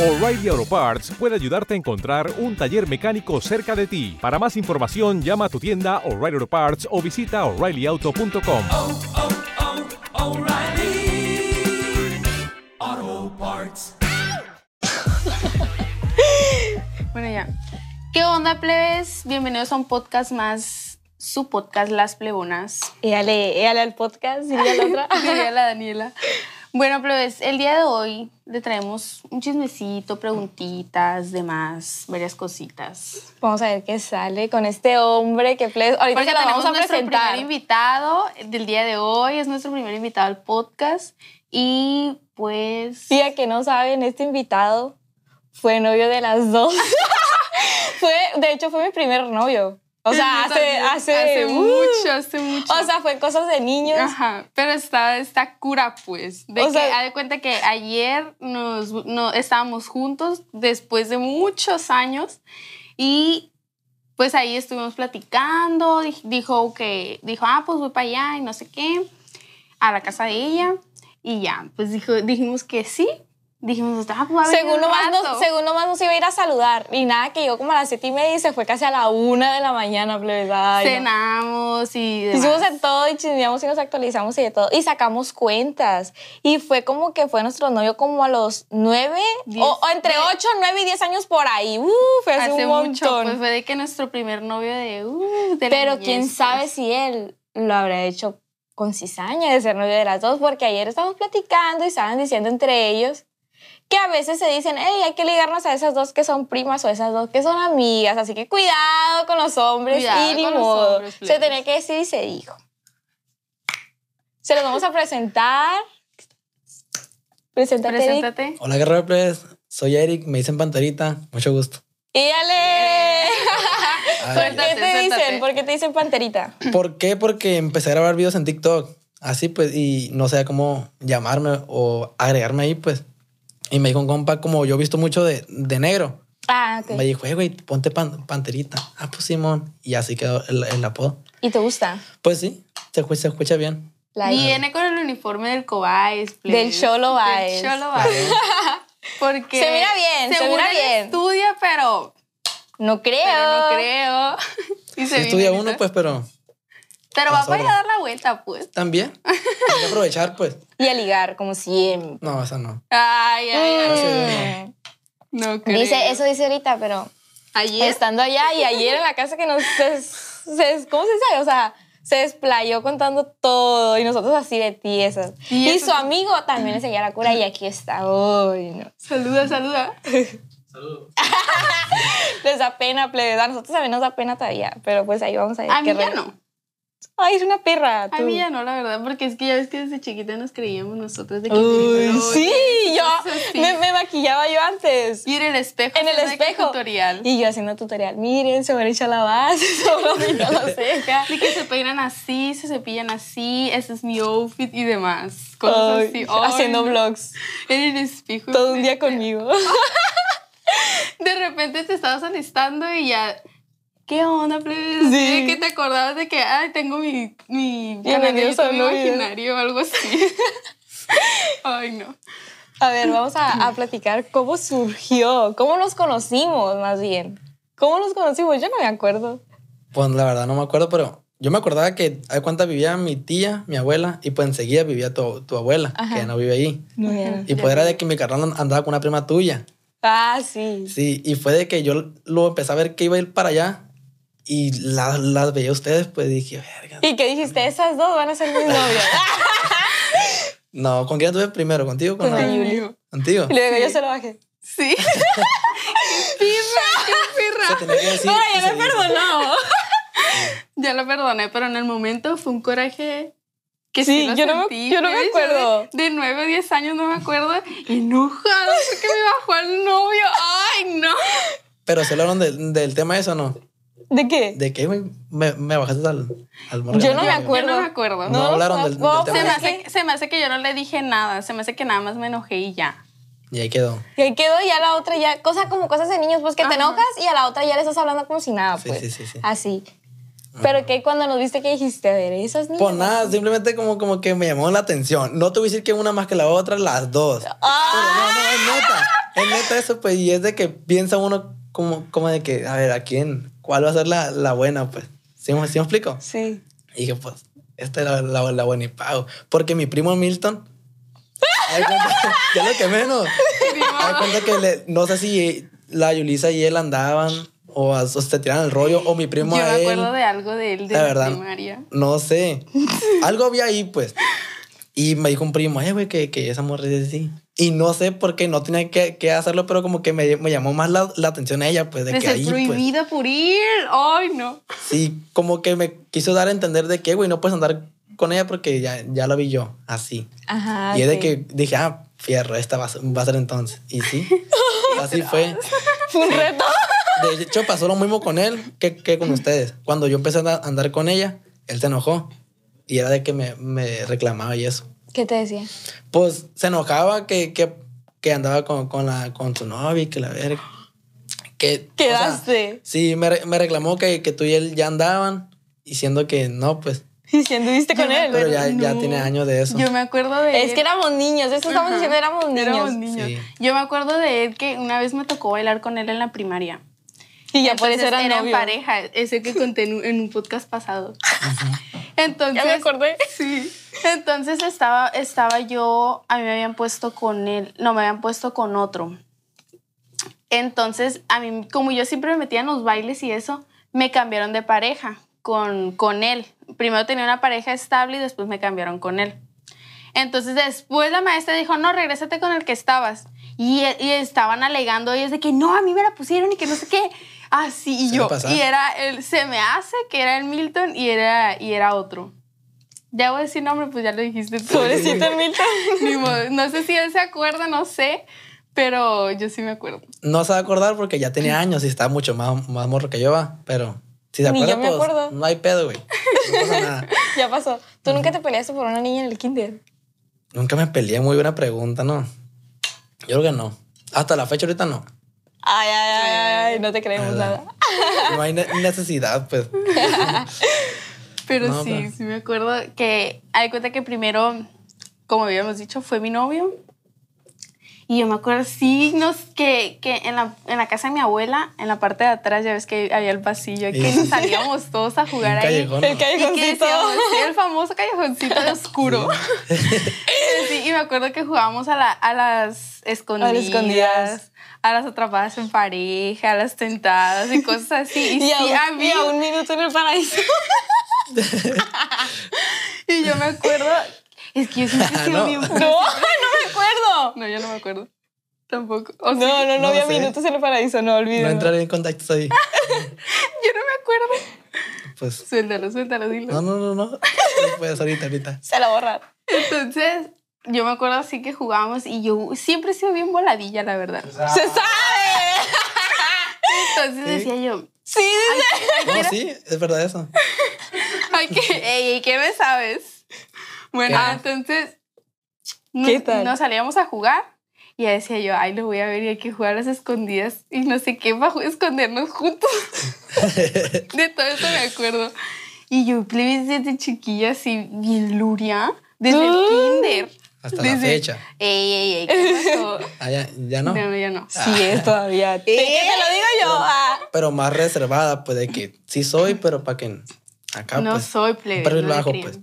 O'Reilly Auto Parts puede ayudarte a encontrar un taller mecánico cerca de ti. Para más información, llama a tu tienda O'Reilly Auto Parts o visita oreillyauto.com. oh, oh, O'Reilly Auto Parts. Bueno, ya. ¿Qué onda, plebes? Bienvenidos a un podcast más, su podcast Las Plebonas. Éale, éale al podcast y a la otra. Diría la Daniela. Bueno, plebes, el día de hoy le traemos un chismecito, preguntitas, demás, varias cositas. Vamos a ver qué sale con este hombre que ple- ahorita Porque lo vamos a nuestro presentar. primer invitado del día de hoy, es nuestro primer invitado al podcast. Y pues... Tía que no saben, este invitado fue novio de las dos. fue, de hecho, fue mi primer novio. O sea, hace, hace, hace uh, mucho, hace mucho. O sea, fue cosas de niños. Ajá, pero está, está cura, pues. De O que, sea- haz de cuenta que ayer nos, no, estábamos juntos después de muchos años y pues ahí estuvimos platicando. di- Dijo que, dijo, ah, pues voy para allá y no sé qué, a la casa de ella. Y ya, pues dijo, dijimos que sí. Dijimos, ah, pues va a venir Según nomás, rato". nos, según nomás nos iba a ir a saludar. Y nada, que llegó como a las siete y media y se fue casi a la una de la mañana, no. Cenamos y demás. Hicimos de todo y chismeamos y nos actualizamos y de todo. Y sacamos cuentas. Y fue como que fue nuestro novio como a los nueve, Diez. o, o entre De- ocho, nueve y diez años por ahí. Uh, fue hace, Hace un montón. mucho, pues fue de que nuestro primer novio de... Uh, de Pero niñez, quién pues. sabe si él lo habrá hecho con cizaña de ser novio de las dos, porque ayer estábamos platicando y estaban diciendo entre ellos que a veces se dicen, hey, hay que ligarnos a esas dos que son primas o esas dos que son amigas, así que cuidado con los hombres Cuidado y ni con los modo. hombres, se tenía que decir y se dijo. Se los vamos a presentar. Preséntate, Eric. Preséntate. Hola Guerrero Plebes, soy Eric, me dicen Panterita, mucho gusto. Y ale. Ay, ¿Por qué te dicen? ¿Por qué te dicen panterita? ¿Por qué? Porque empecé a grabar videos en TikTok, así pues, y no sabía cómo llamarme o agregarme ahí, pues. Y me dijo un compa, como yo he visto mucho de, de negro, Ah, ok. me dijo, "Eh, güey, ponte pan- Panterita. Ah, pues Simón. Y así quedó el, el apodo. ¿Y te gusta? Pues sí, se, escucha- se escucha bien. Like. Viene con el uniforme del please. Del Cholo Baez. Del Cholo Baez. Porque Se mira bien, se mira bien. estudia, pero, No creo. pero no creo. Y se Si viene estudia uno, pues, pero Pero va Pasó. para ir a dar la vuelta, pues. también. Hay que aprovechar, pues. Y a ligar, como siempre. No, eso no. Ay, ay, ay. sí. No creo. Dice, eso dice ahorita, pero Ayer. estando allá y ayer en la casa que nos... se- se- ¿Cómo se dice? O sea, se desplayó contando todo y nosotros así de tiesas. Y Y, su amigo también seguía la cura y aquí está. Uy, no. Saluda, saluda. Les da pena, plebes. A nosotros también nos da pena todavía, pero pues ahí vamos a ver A mí ya no. Ay, es una perra. A tú. mí ya no, la verdad, porque es que ya ves que desde chiquita nos creíamos nosotros de que Uy, sí, yo me, me maquillaba yo antes. Y en el espejo. en el espejo. Tutorial. Y yo haciendo tutorial. Miren, se me hecho la base, se me la ceja. De que se peinan así, se cepillan así, ese es mi outfit y demás. Cosas así. Haciendo no. vlogs. En el espejo. Todo un día conmigo. De repente te estabas alistando y ya. ¿Qué onda, plebes? Así Sí. de que te acordabas de que, ay, tengo mi, mi a video. imaginario o algo así. ay, no. A ver, vamos a, a platicar cómo surgió, cómo nos conocimos más bien. ¿Cómo nos conocimos? Yo no me acuerdo. Pues la verdad no me acuerdo, pero yo me acordaba que hay cuánta vivía mi tía, mi abuela, y pues enseguida vivía tu, tu abuela, Ajá. que ya no vive ahí. No. Y pues era de que mi carnal andaba con una prima tuya. Ah, sí. Sí, y fue de que yo lo empecé a ver que iba a ir para allá y la- las veía a ustedes, pues dije, verga. ¿Y qué dijiste? Esas dos van a ser mis novias. No, ¿con quién tuve primero? ¿Contigo? ¿Con Con la- la. ¿Contigo? Y luego yo se lo bajé. Sí. ¡Qué pirra! ¡Qué pirra! Se tenía que decir No, ya me perdonó. Ya lo perdoné, pero en el momento fue un coraje que Sí, sí, lo yo no me- sentí, yo no me acuerdo. De, 9 o 10 años no me acuerdo. Enojado porque me bajó al novio. ¡Ay, no! Pero se hablaron del, del tema eso, ¿no? ¿De qué? ¿De qué, güey? Me, me bajaste al, al morro. Yo no me acuerdo. Yo no me acuerdo. No, hablaron del, del no, Se tema. me, hace, que- se me hace que yo no le dije nada. Se me hace que nada más me enojé y ya. Y ahí quedó. Y ahí quedó ya la otra ya, cosa como cosas de niños, pues que te Ajá. enojas y a la otra ya le estás hablando como si nada, Sí, pues. sí, sí, sí. Así. Pero que cuando nos viste, ¿qué dijiste? A ver, esas niñas. Pues nada, simplemente como, como que me llamó la atención. No te voy a decir que una más que la otra, las dos. Ah. Pero no, no, es neta. Es neta eso, pues, y es de que piensa uno como, como de que, a ver, ¿a quién? ¿Cuál va a ser la, la buena, pues? ¿Sí, me- sí me explico? Sí. Y dije, pues, esta era la, la buena y pago. Porque mi primo Milton, ya lo que menos. Hay cuenta que le- no sé si la Yulisa y él andaban o, a- o se tiraban el rollo o mi primo Yo a me él. acuerdo de algo de él de La la, verdad. primaria. No sé. Algo había ahí, pues. Y me dijo un primo, eh, güey, que, que esa morra es así. Y no sé por qué, no tenía que, que hacerlo, pero como que me, me llamó más la, la atención a ella, pues, de, De que ser ahí, pues. prohibida por ir. Ay, no. Sí, como que me quiso dar a entender de que, güey, no puedes andar con ella porque ya, ya la vi yo, así. Ajá. y es de sí. que dije, ah, fierro, esta va va a ser entonces. Y sí, así fue. Fue un reto. De hecho, pasó lo mismo con él que, que con ustedes. Cuando yo empecé a andar con ella, él se enojó. Y era de que me, me reclamaba y eso. ¿Qué te decía? Pues se enojaba que, que, que andaba con, con, la, con su novia y que la verga. Que, o sea, Quedaste. sí, me, me reclamó que, que tú y él ya andaban, diciendo que no, pues. Y si anduviste con él. Pero ya, ya No. tiene años de eso. Yo me acuerdo de Es él. que éramos niños, eso estamos Ajá. diciendo, éramos niños. Éramos niños. Sí. Yo me acuerdo de él que una vez me tocó bailar con él en la primaria. Y ya por Entonces eso eran eran pareja, ese que conté en un, en un podcast pasado. Entonces, Ya me acordé. Sí. Entonces estaba, estaba yo, a mí me habían puesto con él, no, me habían puesto con otro. Entonces, a mí, como yo siempre me metía en los bailes y eso, me cambiaron de pareja con, con él. Primero tenía una pareja estable y después me cambiaron con él. Entonces después la maestra dijo, no, regrésate con el que estabas. Y, y estaban alegando ellos de que no, a mí me la pusieron y que no sé qué. Así, y Se yo. Y era el, se me hace que era el Milton y era, y era otro. Ya voy a decir nombre, pues ya lo dijiste. Pobrecito el Milton. Ni. No sé si él se acuerda, no sé, pero yo sí me acuerdo. No se va a acordar porque ya tenía años y está mucho más, más morro que yo, va. Pero si se Ni acuerda, yo me pues acuerdo. no hay pedo, güey. No pasa nada. ya pasó. ¿Tú nunca te peleaste por una niña en el kinder? Nunca me peleé, muy buena pregunta, ¿no? Yo creo que no. Hasta la fecha ahorita no. Ay, ay, ay, ay, no te creemos Nada. No hay ne- necesidad, pues. Pero No, sí, pero- sí me acuerdo que hay cuenta que primero, como habíamos dicho, fue mi novio. Y yo me acuerdo signos que, que en, la, en la casa de mi abuela, en la parte de atrás, ya ves que había el pasillo, que Sí. nos salíamos todos a jugar ahí. callejón, El ¿no? Y que callejoncito. decíamos, sí, el famoso callejoncito de oscuro. Sí, y me acuerdo que jugábamos a, la- a las escondidas, a escondidas. Las atrapadas en pareja, a las tentadas y cosas así. Y, Y, a, sí, un, a mí- y a un minuto en el paraíso. y yo me acuerdo, es que yo siempre he sido No. bien... No, no me acuerdo. No, yo no me acuerdo. Tampoco. No, no, no, había sé. minutos en el paraíso, no olvides. No entraré en contactos ahí. Yo no me acuerdo. Pues. Suéltalo, suéltalo, dilo. No, no, no, no. No puedes ahorita, ahorita. Se la borrar. Entonces, yo me acuerdo así que jugábamos y yo siempre he sido bien voladilla, la verdad. ¡Se sabe! Entonces decía yo, Sí, dice. No, sí, es verdad eso. ay, que, ey, ey, ¿qué me sabes? Bueno, ¿Qué? entonces ¿Qué nos, tal? nos salíamos a jugar y ya decía yo, ay, lo voy a ver y hay que jugar a las escondidas y no sé qué, para escondernos juntos. De todo eso me acuerdo. Y yo, plebes, desde chiquilla, así, bien luria, desde el Ah. kinder. Hasta la fecha. Ey, ey, ey, ¿qué pasó? Ah, ya, ya no. No, ya no. Sí, es todavía. ¿De qué te lo digo yo? Ah. Pero más reservada, pues de que sí soy, pero para que acá, no pues. soy plebe. perfil no bajo, pues.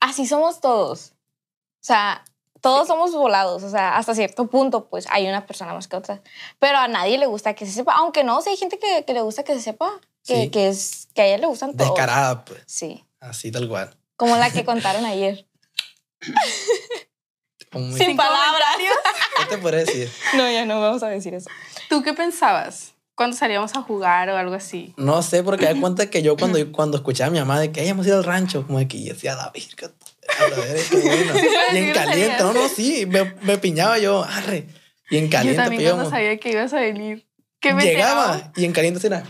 Así somos todos. O sea, todos somos volados. O sea, hasta cierto punto, pues hay una persona más que otra. Pero a nadie le gusta que se sepa. Aunque no, sí hay gente que, que le gusta que se sepa. Que, Sí. que, es, que a ella le gustan todos. Descarada, pues. Sí. Así tal cual. Como la que contaron ayer. Sin palabras. ¿Qué te podría decir? No, ya no vamos a decir eso. ¿Tú qué pensabas cuando salíamos a jugar o algo así? No sé, porque da cuenta que yo cuando, cuando escuchaba a mi mamá de que "Ay, hemos ido al rancho, como de que yo decía, la virga, a la verga, qué bueno. Y en caliente, no, no, sí, me, me piñaba yo, arre. Y en Yo caliente, también pues, cuando sabía que ibas a venir. ¿Qué me? Llegaba y en caliente era.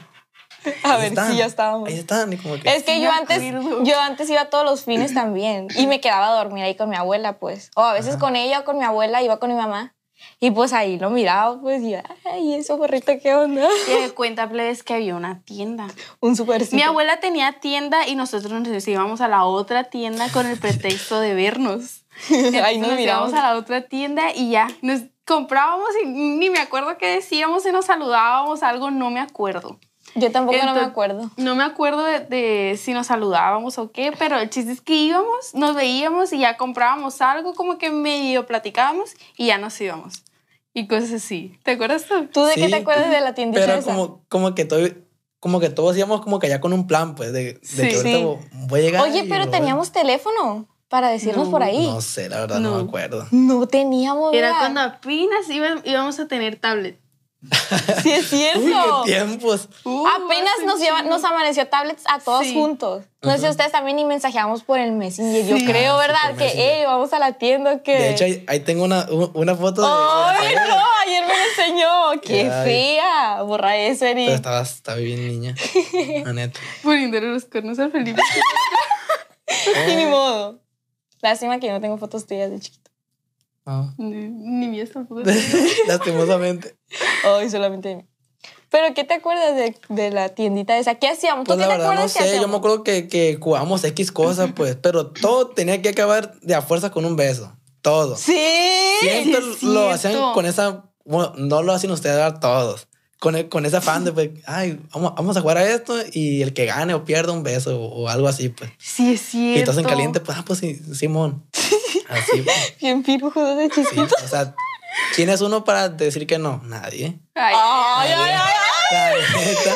A ahí ver están, si ya estábamos. Ahí están, y como que. Es que Sí yo antes, yo antes iba todos los fines también y me quedaba a dormir ahí con mi abuela, pues. O a veces con ella o con mi abuela, iba con mi mamá. Y pues ahí lo miraba, pues, y ay, eso gorrito, ¿qué onda? Y de cuenta, plebes, que había una tienda. Un supercito. Mi abuela tenía tienda y nosotros nos íbamos a la otra tienda con el pretexto de vernos. Ahí nos nos miramos. íbamos a la otra tienda y ya, nos, comprábamos y ni me acuerdo qué decíamos y nos saludábamos, algo, no me acuerdo. Yo tampoco no me Entonces- acuerdo. No me acuerdo de, de si nos saludábamos o qué, pero el chiste es que íbamos, nos veíamos y ya comprábamos algo, como que medio platicábamos y ya nos íbamos. Y cosas así. ¿Te acuerdas tú? ¿Tú de qué Sí, te acuerdas de la tiendita Pero esa? como, como que todo, como que todos íbamos como que ya con un plan, pues, de, de Sí. que ahorita Sí. voy a llegar. Oye, pero voy- teníamos teléfono para decirnos No. por ahí. No sé, la verdad, no, No. me acuerdo. No teníamos. Era ¿verdad? cuando apenas íbamos a tener tablet. Sí, es cierto. Uy, qué tiempos. Uh, Apenas nos, lleva- nos amaneció tablets a todos Sí. juntos. No sé si ustedes también ni mensajeamos por el Messenger. Yo Sí. creo, Ah, sí, ¿verdad? que, hey, vamos a la tienda. Que... De hecho, ahí, ahí tengo una, una foto de. ¡Ay, de- no! Ayer me lo enseñó. ¡Qué Ay. fea! Borra eso, Eri. Pero estaba, estaba bien niña. La neta. Poniéndole los cuernos al Felipe. Y ni modo. Lástima que yo no tengo fotos tuyas de chiquito. No. ni, ni mías tampoco. Lastimosamente. Ay, solamente de mí. Pero, ¿qué te acuerdas de, de la tiendita esa? ¿Qué hacíamos? ¿Tú Pues qué la te verdad no sé, yo me hacíamos? acuerdo que, que jugábamos X cosas, pues, pero todo tenía que acabar de a fuerza con un beso. Todo. Sí. Siempre es lo hacían con esa. Bueno, no lo hacen ustedes todos. Con, el- con ese afán de, pues, ay, vamos, vamos a jugar a esto y el que gane o pierda un beso o, o algo así, pues. Sí, es cierto. Y estás en caliente, pues, ah, pues sí, Simón. Así, pues. Bien pirujo de Sí, chiquito. o sea, ¿quién es uno para decir que no? Nadie. Ay, Ay, ay, ay, ay.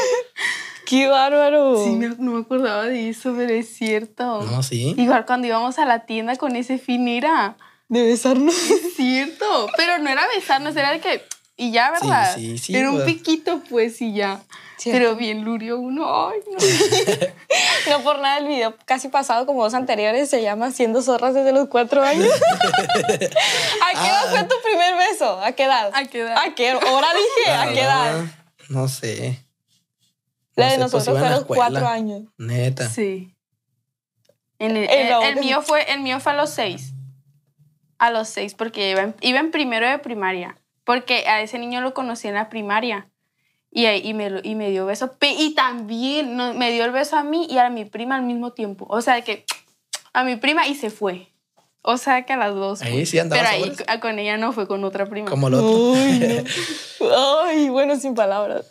¡Qué bárbaro! sí, me- no me acordaba de eso, pero es cierto. No, sí. Igual cuando íbamos a la tienda con ese fin era. De besarnos. Es cierto. Pero no era besarnos, era de que. Y ya, Sí, ¿verdad? sí, sí, Era un pues. piquito, pues, y ya. Cierto. Pero bien lurio uno. Ay, no. No por nada el video casi pasado como dos anteriores se llama Siendo zorras desde los cuatro años. ¿A qué edad fue tu primer beso? ¿A qué edad? ¿A qué edad? ¿A qué hora dije? ¿A qué edad? No sé. La No de sé, pues, nosotros fue a los cuatro años. Neta. Sí. En el, el- mío fue, el mío fue a los seis. A los seis, porque iba en, iba en primero de primaria. Porque a ese niño lo conocí en la primaria. Y, me, lo- y me dio beso. Y también no, me dio el beso a mí y a mi prima al mismo tiempo. O sea, que a mi prima y se fue. O sea, que a las dos. Ahí sí andaba Pero ahí c- con ella no fue con otra prima. Como el otro. Uy, no. Ay, bueno, sin palabras.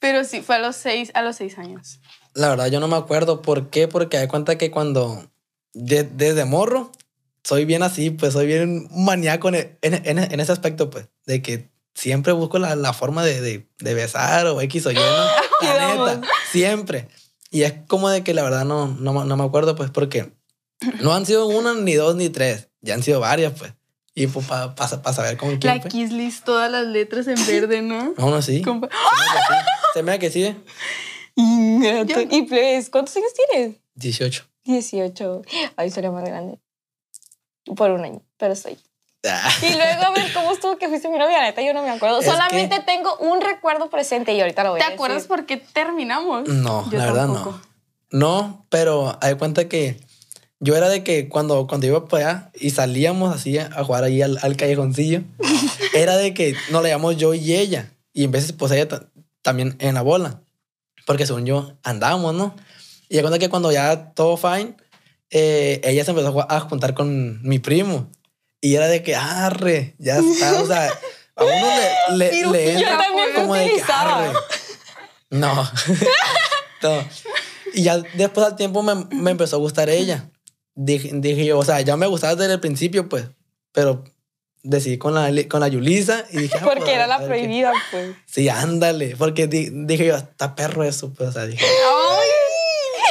Pero sí, fue a los seis, a los seis años. La verdad, yo no me acuerdo. ¿Por qué? Porque hay cuenta que cuando. de- desde morro, soy bien así, pues soy bien maníaco en, en, en- en ese aspecto, pues. De que siempre busco la, la forma de, de, de besar o X o Y, ¿no? La neta, siempre. Y es como de que la verdad no, no, me- no me acuerdo, pues, porque no han sido una, ni dos, ni tres. Ya han sido varias, pues. Y pues para saber con quién La fue. Kiss List, todas las letras en verde, ¿no? Aún así. Compa- Se me hace que sí. Se me hace que sí. Y, y pues, ¿cuántos años tienes? 18. 18. Ay, sería más grande. Por un año, pero soy. Ah. Y luego, a ver, ¿cómo estuvo que fuiste mi novia? Neta, yo no me acuerdo. Es Solamente que- tengo un recuerdo presente y ahorita lo voy ¿Te a decir. acuerdas por qué terminamos? No, Yo la verdad tampoco. no. No, pero hay cuenta que yo era de que cuando, cuando iba para allá y salíamos así a jugar ahí al, al callejoncillo, era de que nos la llamamos yo y ella. Y en veces, pues ella ta- también en la bola. Porque según yo, andábamos, ¿no? Y de cuenta que cuando ya todo fine, eh, ella se empezó a ju- a juntar con mi primo. Y era de que, arre, ya está. O sea, a uno le, le, le entra como de que, arre. No. No. Y ya después al tiempo me, me empezó a gustar ella. Dije, dije yo, o sea, ya me gustaba desde el principio, pues, pero decidí con la, con la Yulisa y dije... ah, pues, Porque era a la prohibida, pues. Sí, ándale, porque di- dije yo, está perro eso, pues, o sea, dije...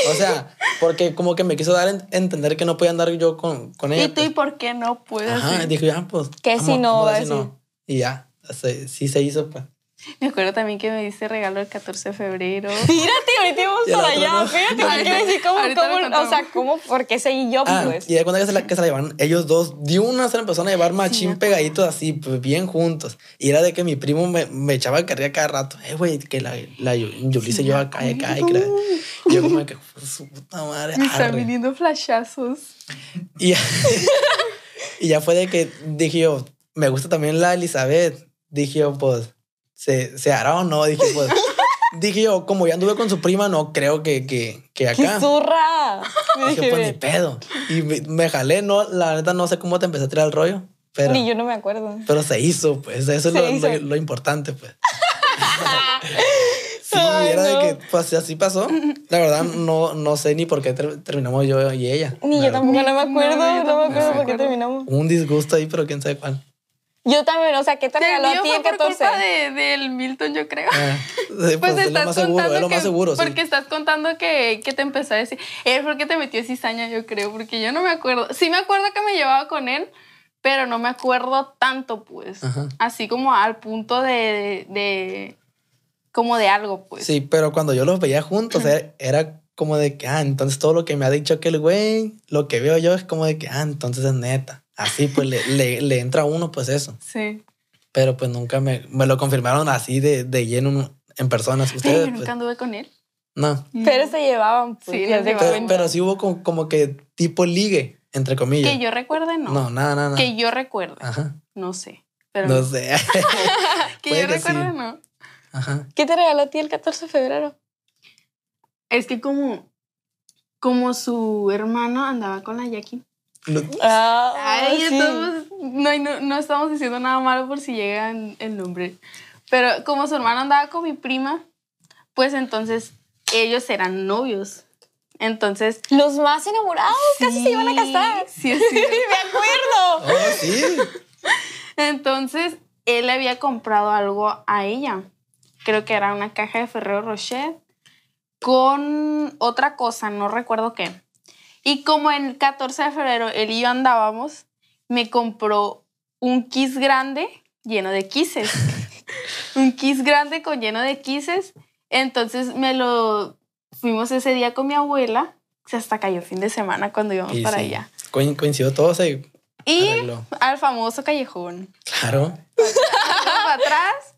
O sea, porque como que me quiso dar a en- entender que no podía andar yo con, con ella. ¿Y tú y pues. por qué no puedes? Ajá, dije, ya, pues... Que si no, va a decir no. Y ya, se- sí se hizo, pues. Me acuerdo también que me diste regalo el 14 de febrero. Fíjate, ahorita íbamos Y para allá. no. Fíjate, porque Ahorita- decir cómo, cómo, o sea, cómo, por qué seguí yo, Ah, pues. y de cuenta que se, la, que se la llevaron ellos dos, de una se la empezaron a llevar machín me pegaditos así, pues bien juntos. Y era de que mi primo me, me echaba carrilla cada rato. Eh, güey, que la, la Yulisa yo acá y acá. Y, y yo como que, "Pues, su puta madre. Me están arre". viniendo flashazos. Y, y ya fue de que dije yo, me gusta también la Elizabeth. Dije yo, pues, ¿se, se hará o no? Dije, pues, dije yo, como ya anduve con su prima, no creo que, que, que ¡Qué acá. zurra! Me Dije, pues ni pedo. Y me, me jalé, no, la neta no sé cómo te empecé a tirar el rollo, Pero, Ni yo no me acuerdo. pero se hizo, pues. Eso es lo importante, pues. Sí, que pues, así pasó. La verdad, no, no sé ni por qué ter- terminamos yo y ella. Ni yo tampoco no me acuerdo. no, yo No, me acuerdo por qué terminamos. Un disgusto ahí, pero quién sabe cuál. Yo también, o sea, ¿qué te regaló a ti por 14? culpa de, del Milton, yo creo. Ah, sí, Pues, pues, es estás lo más seguro, contando es lo que, más seguro, sí. Porque estás contando que, que te empezó a decir. Él fue el que te metió cizaña, yo creo, porque yo no me acuerdo. Sí me acuerdo que me llevaba con él, pero no me acuerdo tanto, pues. Ajá. Así como al punto de, de, de- como de algo, pues. Sí, pero cuando yo los veía juntos, era, era como de que, ah, entonces todo lo que me ha dicho aquel güey, lo que veo yo es como de que, ah, entonces es neta. Así pues le, le, le entra a uno pues eso. Sí. Pero pues nunca me, me lo confirmaron así de, de lleno en personas. Ustedes, nunca pues, anduve con él. no. Pero se llevaban, pues, Sí, llevaban. Pero, pero sí hubo como, como que tipo ligue, entre comillas. Que yo recuerde, no. No, nada, nada. Que yo recuerde. Ajá. No sé. Pero No sé. que puede yo que sí. recuerde, no. Ajá. ¿Qué te regaló a ti el 14 de febrero? Es que como, como su hermano andaba con la Jackie. Lo- Ah, Ay, sí. estamos- no, no, no estamos diciendo nada malo por si llega el nombre. Pero como su hermano andaba con mi prima, pues entonces ellos eran novios. Entonces. Los más enamorados casi se iban a casar. Sí, sí. Me acuerdo. Oh, sí. Entonces él le había comprado algo a ella. Creo que era una caja de Ferrero Rocher con otra cosa, no recuerdo qué. Y como en el 14 de febrero él y yo andábamos, me compró un kiss grande lleno de kisses. un kiss grande con lleno de kisses. Entonces me lo fuimos ese día con mi abuela. Se hasta cayó fin de semana cuando íbamos Y para sí. allá. Coin- coincidió todo, se Y arregló. al famoso callejón. Claro. para atrás.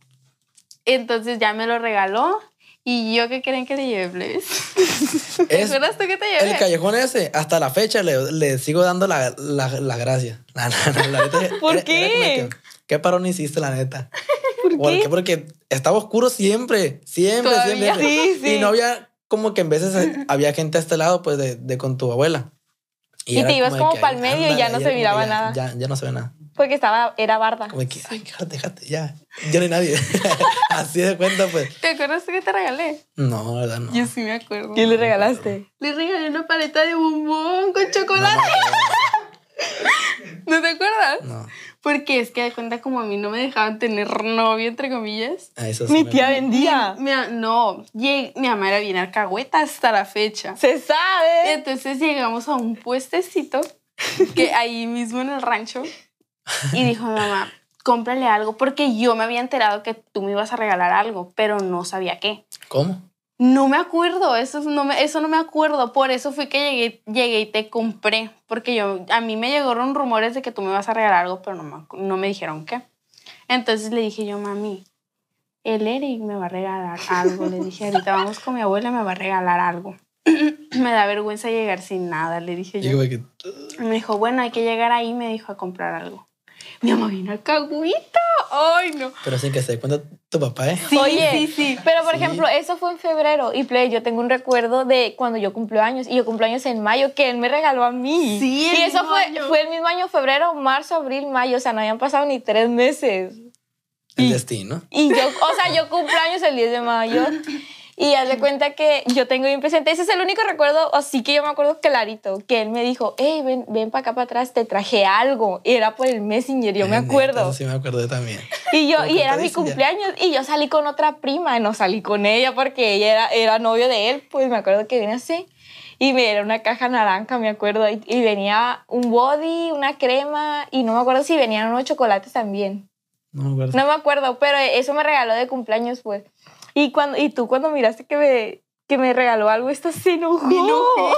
Entonces ya me lo regaló. ¿Y yo qué creen que le llevé? ¿Te acuerdas tú que te llevé? El callejón ese, hasta la fecha le, le sigo dando la, la, la gracia. La, la- la neta, ¿Por era- qué? como que, ¿Qué parón hiciste, la neta? ¿Por ¿Por qué? qué? Porque estaba oscuro siempre, siempre, Todavía. siempre. Sí, sí. Y no había, como que en veces había gente a este lado, pues, de, de con tu abuela. Y te ibas de como que, pa'l medio y ya no se como miraba ya- nada. Ya, ya no se ve nada. Porque estaba, era barda. Como que, ay, déjate, déjate, ya. Ya no hay nadie. Así de cuenta, pues. ¿Te acuerdas que te regalé? No, la verdad, no. Yo sí me acuerdo. ¿Qué le regalaste? Le regalé una paleta de bombón con chocolate. ¿No te acuerdas? No, Porque es que de cuenta como a mí no me dejaban tener novio, entre comillas. a eso sí Mi me- tía vendía. Mi, no, lleg- mi mamá era bien alcahueta hasta la fecha. Se sabe. Entonces llegamos a un puestecito que ahí mismo en el rancho y dijo mamá, cómprale algo porque yo me había enterado que tú me ibas a regalar algo, pero no sabía qué. ¿Cómo? No me acuerdo, eso no me, eso no me acuerdo, por eso fui que llegué, llegué y te compré, porque yo, a mí me llegaron rumores de que tú me ibas a regalar algo, pero no me, no me dijeron qué. Entonces le dije yo, mami, el Eric me va a regalar algo. Le dije, ahorita vamos con mi abuela, me va a regalar algo. me da vergüenza llegar sin nada, le dije yo. Que, Me dijo, bueno, hay que llegar ahí, me dijo, a comprar algo. Mi mamá vino al cagüita. Ay, no. pero sin que se dé cuenta tu papá, ¿eh? Sí, Oye, sí, sí. Pero por Sí. ejemplo, eso fue en febrero y play, yo tengo un recuerdo de cuando yo cumplo años y yo cumplo años en mayo que él me regaló a mí. Sí, el y eso mismo fue, año. fue el mismo año, febrero, marzo, abril, mayo, o sea, no habían pasado ni tres meses. El Y- destino. Y yo, o sea, yo cumplo años el 10 de mayo y haz de cuenta que yo tengo bien presente, ese es el único recuerdo, así que yo me acuerdo clarito, que él me dijo, hey, ven, ven para acá para atrás, te traje algo. Y era por el Messenger, yo me acuerdo. Sí me acuerdo también. Y yo, y era mi cumpleaños y yo salí con otra prima, no salí con ella porque ella era, era novio de él, pues me acuerdo que viene así. Y me era una caja naranja, me acuerdo, y, y venía un body, una crema, y no me acuerdo si venían unos chocolates también. No me acuerdo. No me acuerdo, pero eso me regaló de cumpleaños, pues. Y, cuando, y tú cuando miraste que me, que me regaló algo, esto se enojó. Me enojé,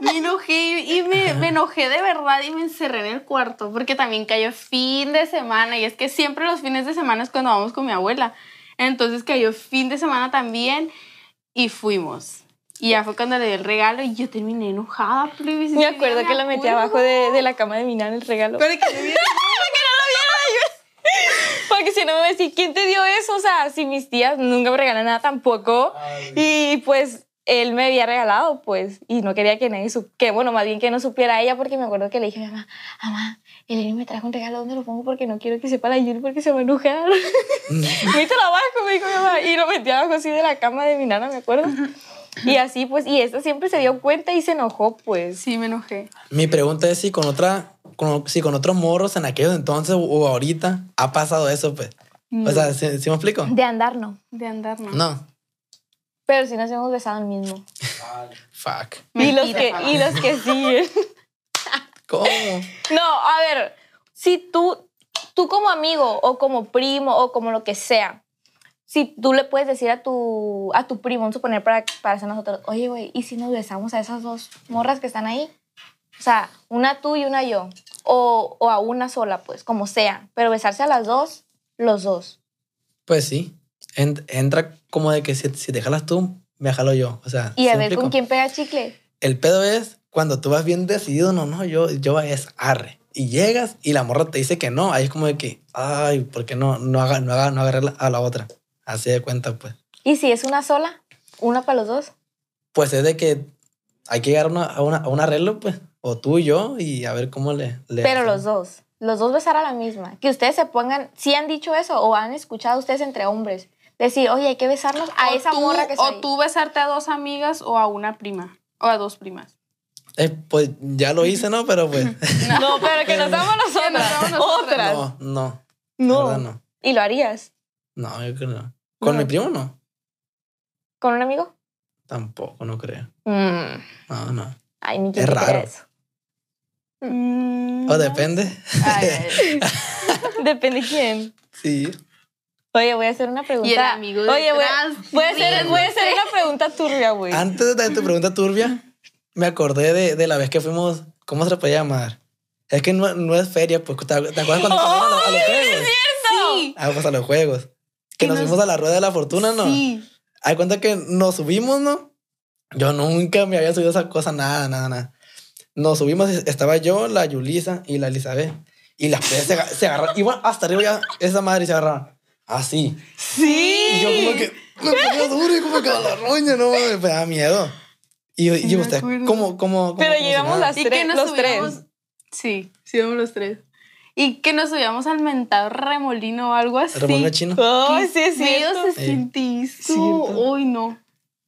me enojé y me, me enojé de verdad y me encerré en el cuarto porque también cayó fin de semana y es que siempre los fines de semana es cuando vamos con mi abuela. Entonces cayó fin de semana también y fuimos. Y ya fue cuando le di el regalo y yo terminé enojada. Me acuerdo que lo metí abajo de, de la cama de mi nana el regalo. Para que Porque si no me va a decir, ¿quién te dio eso? O sea, si mis tías nunca me regalan nada tampoco. Y pues él me había regalado, pues, y no quería que nadie supiera, que bueno, más bien que no supiera ella, porque me acuerdo que le dije a mi mamá, mamá, el me trajo un regalo, ¿dónde lo pongo? Porque no quiero que sepa la Yuri porque se va a enojar. Mételo abajo, me dijo mi mamá, y lo metí abajo así de la cama de mi nana, me acuerdo. Y así, pues, y esta siempre se dio cuenta y se enojó, pues. Sí, me enojé. Mi pregunta es si con otra, con- si con otros morros en aquellos entonces o ahorita ha pasado eso, pues. O sea, ¿sí, sí me explico? De andar, no. De andar, ¿no? No. Pero sí nos hemos besado el mismo. Fuck. Y los, que, y los que siguen. ¿Cómo? No, a ver, si tú, tú como amigo o como primo o como lo que sea, si tú le puedes decir a tu, a tu primo, vamos a suponer para, para ser nosotros, oye, güey, ¿y si nos besamos a esas dos morras que están ahí? O sea, una tú y una yo. O, o a una sola, pues, como sea. Pero besarse a las dos, los dos. Pues sí. En- entra como de que si, si te jalas tú, me jalo yo. O sea, Y a ¿sí me ver con quién pega chicle. El pedo es cuando tú vas bien decidido, no, no, yo, yo es arre. Y llegas y la morra te dice que no. Ahí es como de que, ay, ¿por qué no, no, haga, no, haga, no agarré a la otra? Así de cuenta, pues. Y si es una sola, una para los dos. Pues es de que hay que llegar a, una- a, una- a un arreglo, pues. O tú y yo, y a ver cómo le. le Pero los dos. Los dos besar a la misma. Que ustedes se pongan, si han dicho eso o han escuchado ustedes entre hombres, decir, oye, hay que besarnos a O esa tú- morra que O tú besarte a dos amigas o a una prima. O a dos primas. Eh, pues ya lo hice, ¿no? Pero pues. No, pero que nos damos nosotras. Otras. no, no. No. La verdad, no. ¿Y lo harías? No, yo creo que no. Con No. mi primo no. ¿Con un amigo? Tampoco, no creo. Mm. No, no. Ay, ni Es raro. eso. Mm, O depende. ay, ay, Depende quién. Sí. Oye, voy a hacer una pregunta. Y el amigo Oye, voy, voy a hacer, riéndose. voy a hacer una pregunta turbia, güey. Antes de tu pregunta turbia, me acordé de, de la vez que fuimos. ¿Cómo se le puede llamar? Es que no, no es feria, pues. ¿Te, te acuerdas cuando fuimos a, los- a los juegos? Sí. Ah, pues a los juegos. Que Que nos nos- fuimos a la rueda de la fortuna, ¿no? Sí. Hay cuenta que nos subimos, ¿no? Yo nunca me había subido esa cosa, nada, nada, nada. Nos subimos, estaba yo, la Yulisa y la Elizabeth. Y las tres se, se agarraron. Iban hasta arriba ya, esa madre se agarraron. Así. Sí. Y yo como que me ponía duro y como que a la roña, no mames, me da miedo. Y, y Sí, me usted. ¿cómo, cómo, Pero cómo llegamos las Y tres, que nos los subíamos. tres. Sí, sí, íbamos los tres. Y que nos subíamos al mentado remolino o algo así. ¿Remolino chino? Ay, sí, es cierto. se siente eso. Cierto. Uy, no.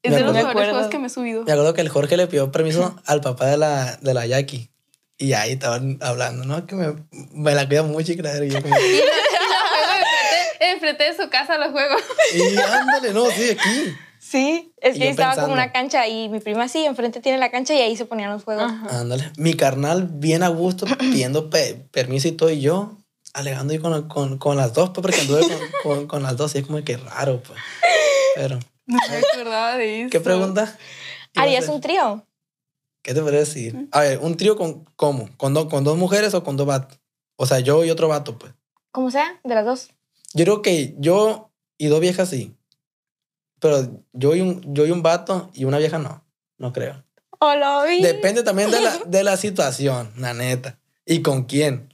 Es Me de los acuerdo. mejores juegos que me he subido. Me acuerdo que el Jorge le pidió permiso al papá de la, de la Jackie. Y ahí estaban hablando, ¿no? Que me, me la cuida mucho y claro. Y yo como, Y y enfrente, de su casa, los juegos. y ándale, no, sí, aquí. Sí, es Y que estaba pensando. como una cancha y mi prima sí, enfrente tiene la cancha y ahí se ponían los juegos. Ándale. Mi carnal bien a gusto pidiendo pe- permiso y todo. Y yo alegando ahí con, con, con las dos, pues, porque anduve con, con, con las dos. Y es como que raro, pues. Pero, No me acordaba de eso. ¿qué pregunta? ¿Harías un trío? ¿Qué te podría decir? A ver, un trío con, ¿cómo? ¿Con, do- ¿Con dos mujeres o con dos vatos? O sea, yo y otro vato, pues. Como sea, de las dos. Yo creo que yo y dos viejas sí. Pero yo y un, yo y un vato y una vieja no. No creo. Hola, vi. Depende también de la, de la situación, la neta. Y con quién.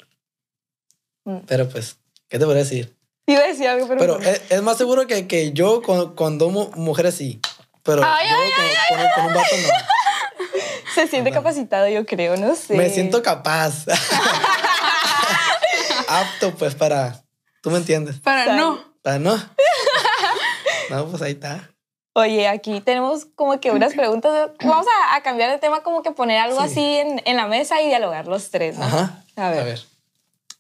Mm. Pero pues, ¿qué te podría decir? Iba a decir algo, pero. Pero es, es más seguro que, que yo con, con dos mu- mujeres sí. Pero Ay, yo con, con- con un vato no. se siente capacitado, yo creo, no sé. Me siento capaz. Apto, pues, para. ¿Tú me entiendes? Para Sale. no. Para no. No, pues ahí está. Oye, aquí tenemos como que unas preguntas. Vamos a, a cambiar de tema, como que poner algo Sí. así en, en la mesa y dialogar los tres, ¿no? Ajá. A ver. A ver.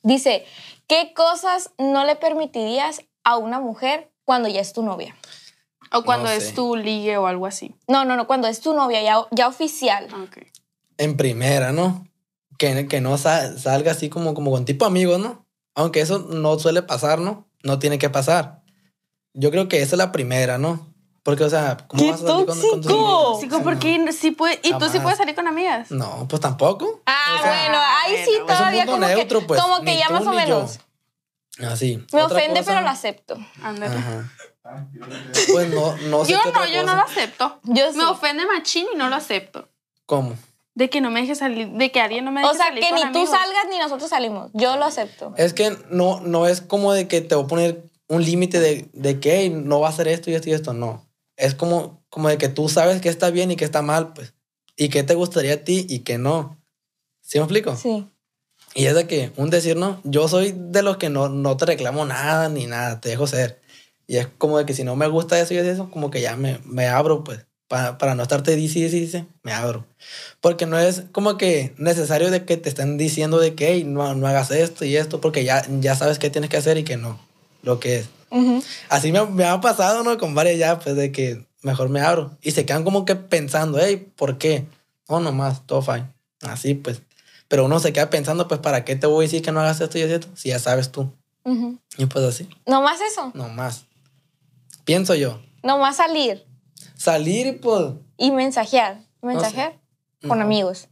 Dice, ¿qué cosas no le permitirías a una mujer cuando ya es tu novia? O cuando No es sé. tu ligue o algo así. No, no, no, cuando es tu novia ya, ya oficial. Ok. En primera, ¿no? Que, que no sa- salga así como, como con tipo amigos, ¿no? Aunque eso no suele pasar, ¿no? No tiene que pasar. Yo creo que esa es la primera, ¿no? Porque, o sea, ¿cómo ¡Qué vas a salir con, con tus tóxico! Sí, porque sí puede, ¿Y tú sí puedes salir con amigas? No, pues tampoco. Ah, O sea, bueno, ahí sí bueno, es un todavía punto como neutro, que, pues, como que ni ya tú más o ni yo. menos. Así. Me Otra ofende, cosa- pero lo acepto. Ándale. Ajá. Pues no, no sé Yo qué no, otra yo no cosa. lo acepto. Yo sí. Me ofende machín y no lo acepto. ¿Cómo? De que no me deje salir, de que alguien no me deje O sea, salir que con ni tú amigos. salgas ni nosotros salimos. Yo lo acepto. Es que no, no es como de que te voy a poner un límite de, de que "Hey, no va a hacer esto y esto y esto. No. Es como, como de que tú sabes que está bien y que está mal, pues. Y qué te gustaría a ti y qué no. ¿Sí me explico? Sí. Y es de que, un decir, no, yo soy de los que no, no te reclamo nada ni nada, te dejo ser. Y es como de que si no me gusta eso y eso, como que ya me, me abro, pues, para, para no estarte dice, dice, dice, me abro. Porque no es como que necesario de que te estén diciendo de que "Ey, no, no hagas esto y esto, porque ya, ya sabes qué tienes que hacer y que no, lo que es. Así me, me ha pasado, ¿no? Con varias ya, pues, de que mejor me abro. Y se quedan como que pensando, hey, ¿por qué? No, nomás, todo fine. Así, pues. Pero uno se queda pensando, pues, ¿para qué te voy a decir que no hagas esto y esto? Si ya sabes tú. Ujú. Y pues así, No más eso. nomás. Pienso yo. No más salir Salir y pues, y mensajear. ¿Mensajear? Con No. amigos.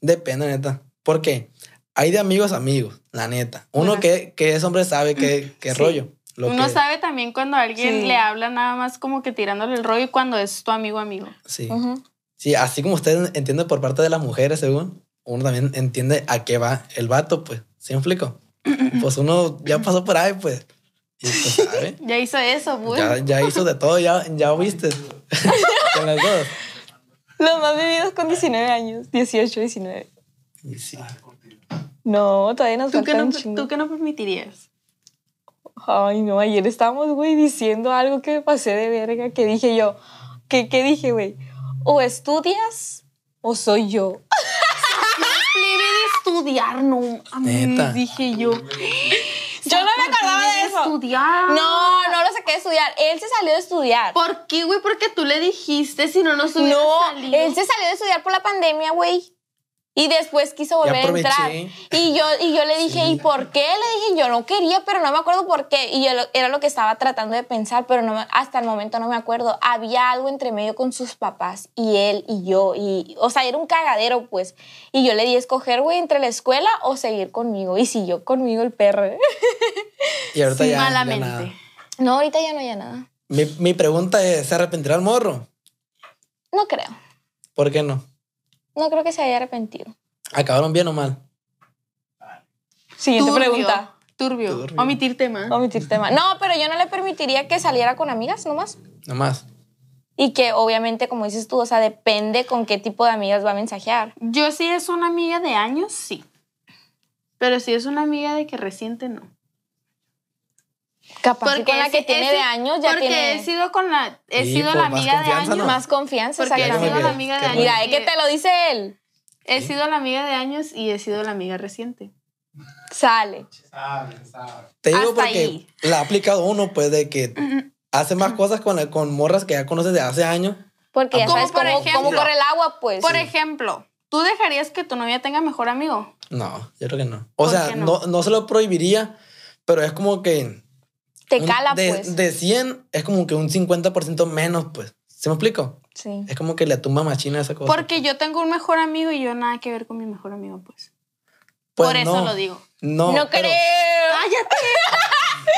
depende, neta. Porque hay de amigos a amigos, la neta. Uno que, que es hombre sabe qué, qué Sí. rollo. Lo Uno que- sabe también cuando alguien Sí. le habla nada más como que tirándole el rollo y cuando es tu amigo amigo. Sí. Ujú. Sí, así como usted entiende por parte de las mujeres, según, uno también entiende a qué va el vato, pues. ¿Sí me explico? Pues uno ya pasó por ahí, pues. Y pues, ¿sabe? Ya hizo eso, pues. Ya, ya hizo de todo, ya, ya viste. Con las dos. Los más vividos con 19 años. 18, 19. Y sí. No, todavía nos ¿Tú falta no, un chingo. ¿Tú qué no permitirías? Ay, no, ayer estábamos, güey, diciendo algo que me pasé de verga, que dije yo, ¿qué, qué dije, güey? O estudias o soy yo. Plebe de estudiar, no. A mí Neta. dije yo. Yo no me acordaba de eso. estudiar. No, no lo saqué de estudiar. Él se salió de estudiar. ¿Por qué, güey? Porque tú le dijiste si no nos hubiera No, salido. él se salió de estudiar por la pandemia, güey. Y después quiso volver a entrar. Y yo, y yo le dije, ¿y por qué? Le dije, yo no quería, pero no me acuerdo por qué. Y yo lo- era lo que estaba tratando de pensar, pero no me- hasta el momento no me acuerdo. Había algo entre medio con sus papás y él y yo. Y, o sea, era un cagadero, pues. Y yo le di a escoger, güey, entre la escuela o seguir conmigo. Y siguió conmigo el perro. Y ahorita ya, ya Malamente. nada. No, ahorita ya no hay nada. Mi, mi pregunta es, ¿se arrepentirá el morro? No creo. ¿Por qué no? No creo que se haya arrepentido. ¿Acabaron bien o mal? Siguiente Turbio, pregunta. Turbio. Turbio. Omitir tema. Omitir tema. No, pero yo no le permitiría que saliera con amigas nomás. Nomás. Y que obviamente, como dices tú, o sea, depende con qué tipo de amigas va a mensajear. Yo sí es una amiga de años, sí. Pero si es una amiga de que reciente, no. Capaz que con la he que tiene de años ya porque tiene he sido con la he Sí, sido la más amiga de confianza, años ¿no? más confianza. porque he sido la amiga de años Mira, es que te lo dice él. he sido la amiga de años y he sido la amiga reciente Sale. Te digo Hasta porque ahí. la ha aplicado uno, pues, de que hace más cosas con, la- con morras que ya conoces de hace años. Porque ya Como sabes por cómo, ejemplo- cómo corre el agua, pues. por ejemplo tú dejarías que tu novia tenga mejor amigo No, yo creo que no. O ¿Por sea, no? no? No, se lo prohibiría, pero es como que... Te un- cala, de, pues. De 100 es como que un 50% menos, pues. ¿Se me explico? Sí. Es como que le tumba machina esa cosa. porque yo tengo un mejor amigo y yo nada que ver con mi mejor amigo pues, Pues por eso lo digo No, No, creo. cállate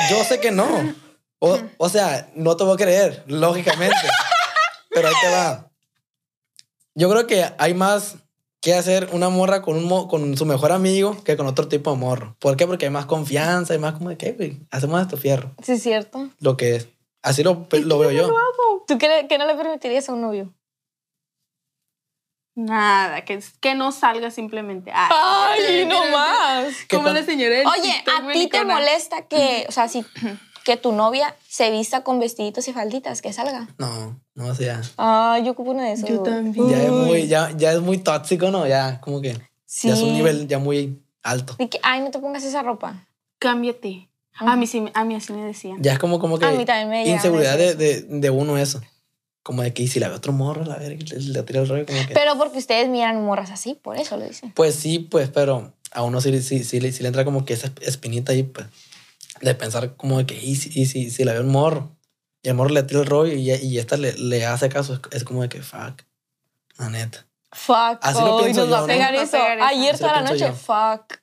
Yo sé que no. O, o sea, no te voy a creer, lógicamente. pero ahí te va. Yo creo que hay más que hacer una morra con, un mo- con su mejor amigo que con otro tipo de morro. ¿Por qué? Porque hay más confianza, hay más como de que, güey, hacemos esto fierro. Sí, es cierto. Lo que es. Así lo, lo veo yo. ¿Tú qué, qué no le permitirías a un novio? nada que, que no salga simplemente Ay, ¡Ay, no más! Como la señora Oye, ¿a ti te molesta que, o sea, si, que tu novia se vista con vestiditos y falditas, que salga? No, no, o sea, Ah, yo ocupo uno de esos. Yo también. ya es Uy. muy, ya, ya es muy tóxico, ¿no? Ya, como que Sí. ya es un nivel ya muy alto. De que, ay, no te pongas esa ropa. cámbiate a mí sí, a mí así me decían Ya es como, como que A mí también me inseguridad de, de, de uno eso. Como de que si la ve otro morro, la verga, le, le tira el rollo como que... Pero porque ustedes miran morras así, por eso lo dicen. Pues sí, pues, pero a uno sí, sí, sí, le- sí le entra como que esa espinita ahí, pues, de pensar como de que, y si, y si, si la ve un morro, y el morro le tira el rollo y, y esta le, le hace caso, es, es como de que, fuck, la neta. Fuck. Así lo oh, y pienso nos va yo, a pegar ¿no? eso. Nos va a pegar eso. Ayer lo toda la noche, yo. fuck.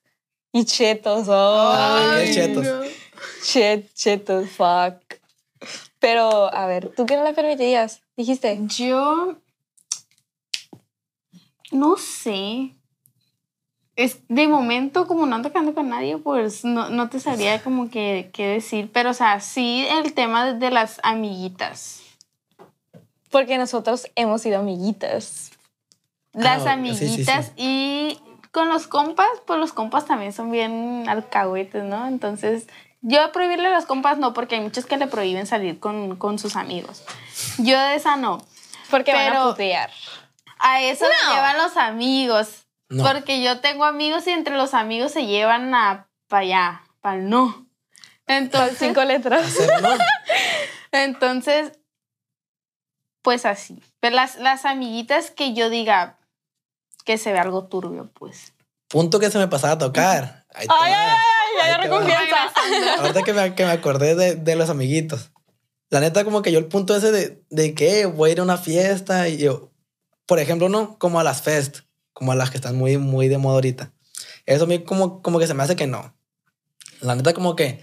Y chetos, oh. Ay, chetos. no. Chet, chetos, fuck. Pero, a ver, ¿tú qué no le permitirías? Dijiste. Yo no sé. Es de momento, como no ando quedando con nadie, pues no, no te sabría como que qué decir. Pero, o sea, sí el tema de las amiguitas. Porque nosotros hemos sido amiguitas. Las Ah, sí, sí, sí. amiguitas y con los compas, pues los compas también son bien alcahuetes, ¿no? Entonces, yo prohibirle a los compas no, porque hay muchos que le prohíben salir con, con sus amigos. Yo de esa no. Porque van a putear. A eso No. le llevan los amigos. No. Porque yo tengo amigos y entre los amigos se llevan a para allá, para el no. Entonces, cinco letras. No. entonces, pues así. Pero las, las amiguitas que yo diga que se ve algo turbio, pues. Punto que se me pasaba a tocar. Ahí te Ay, va. ay, ay, ay, confianza. Ahorita que me, que me acordé de, de los amiguitos. La neta, como que yo el punto ese de, de que voy a ir a una fiesta y yo, por ejemplo, no, como a las fest, como a las que están muy, muy de moda ahorita. Eso a mí como, como que se me hace que no. La neta, como que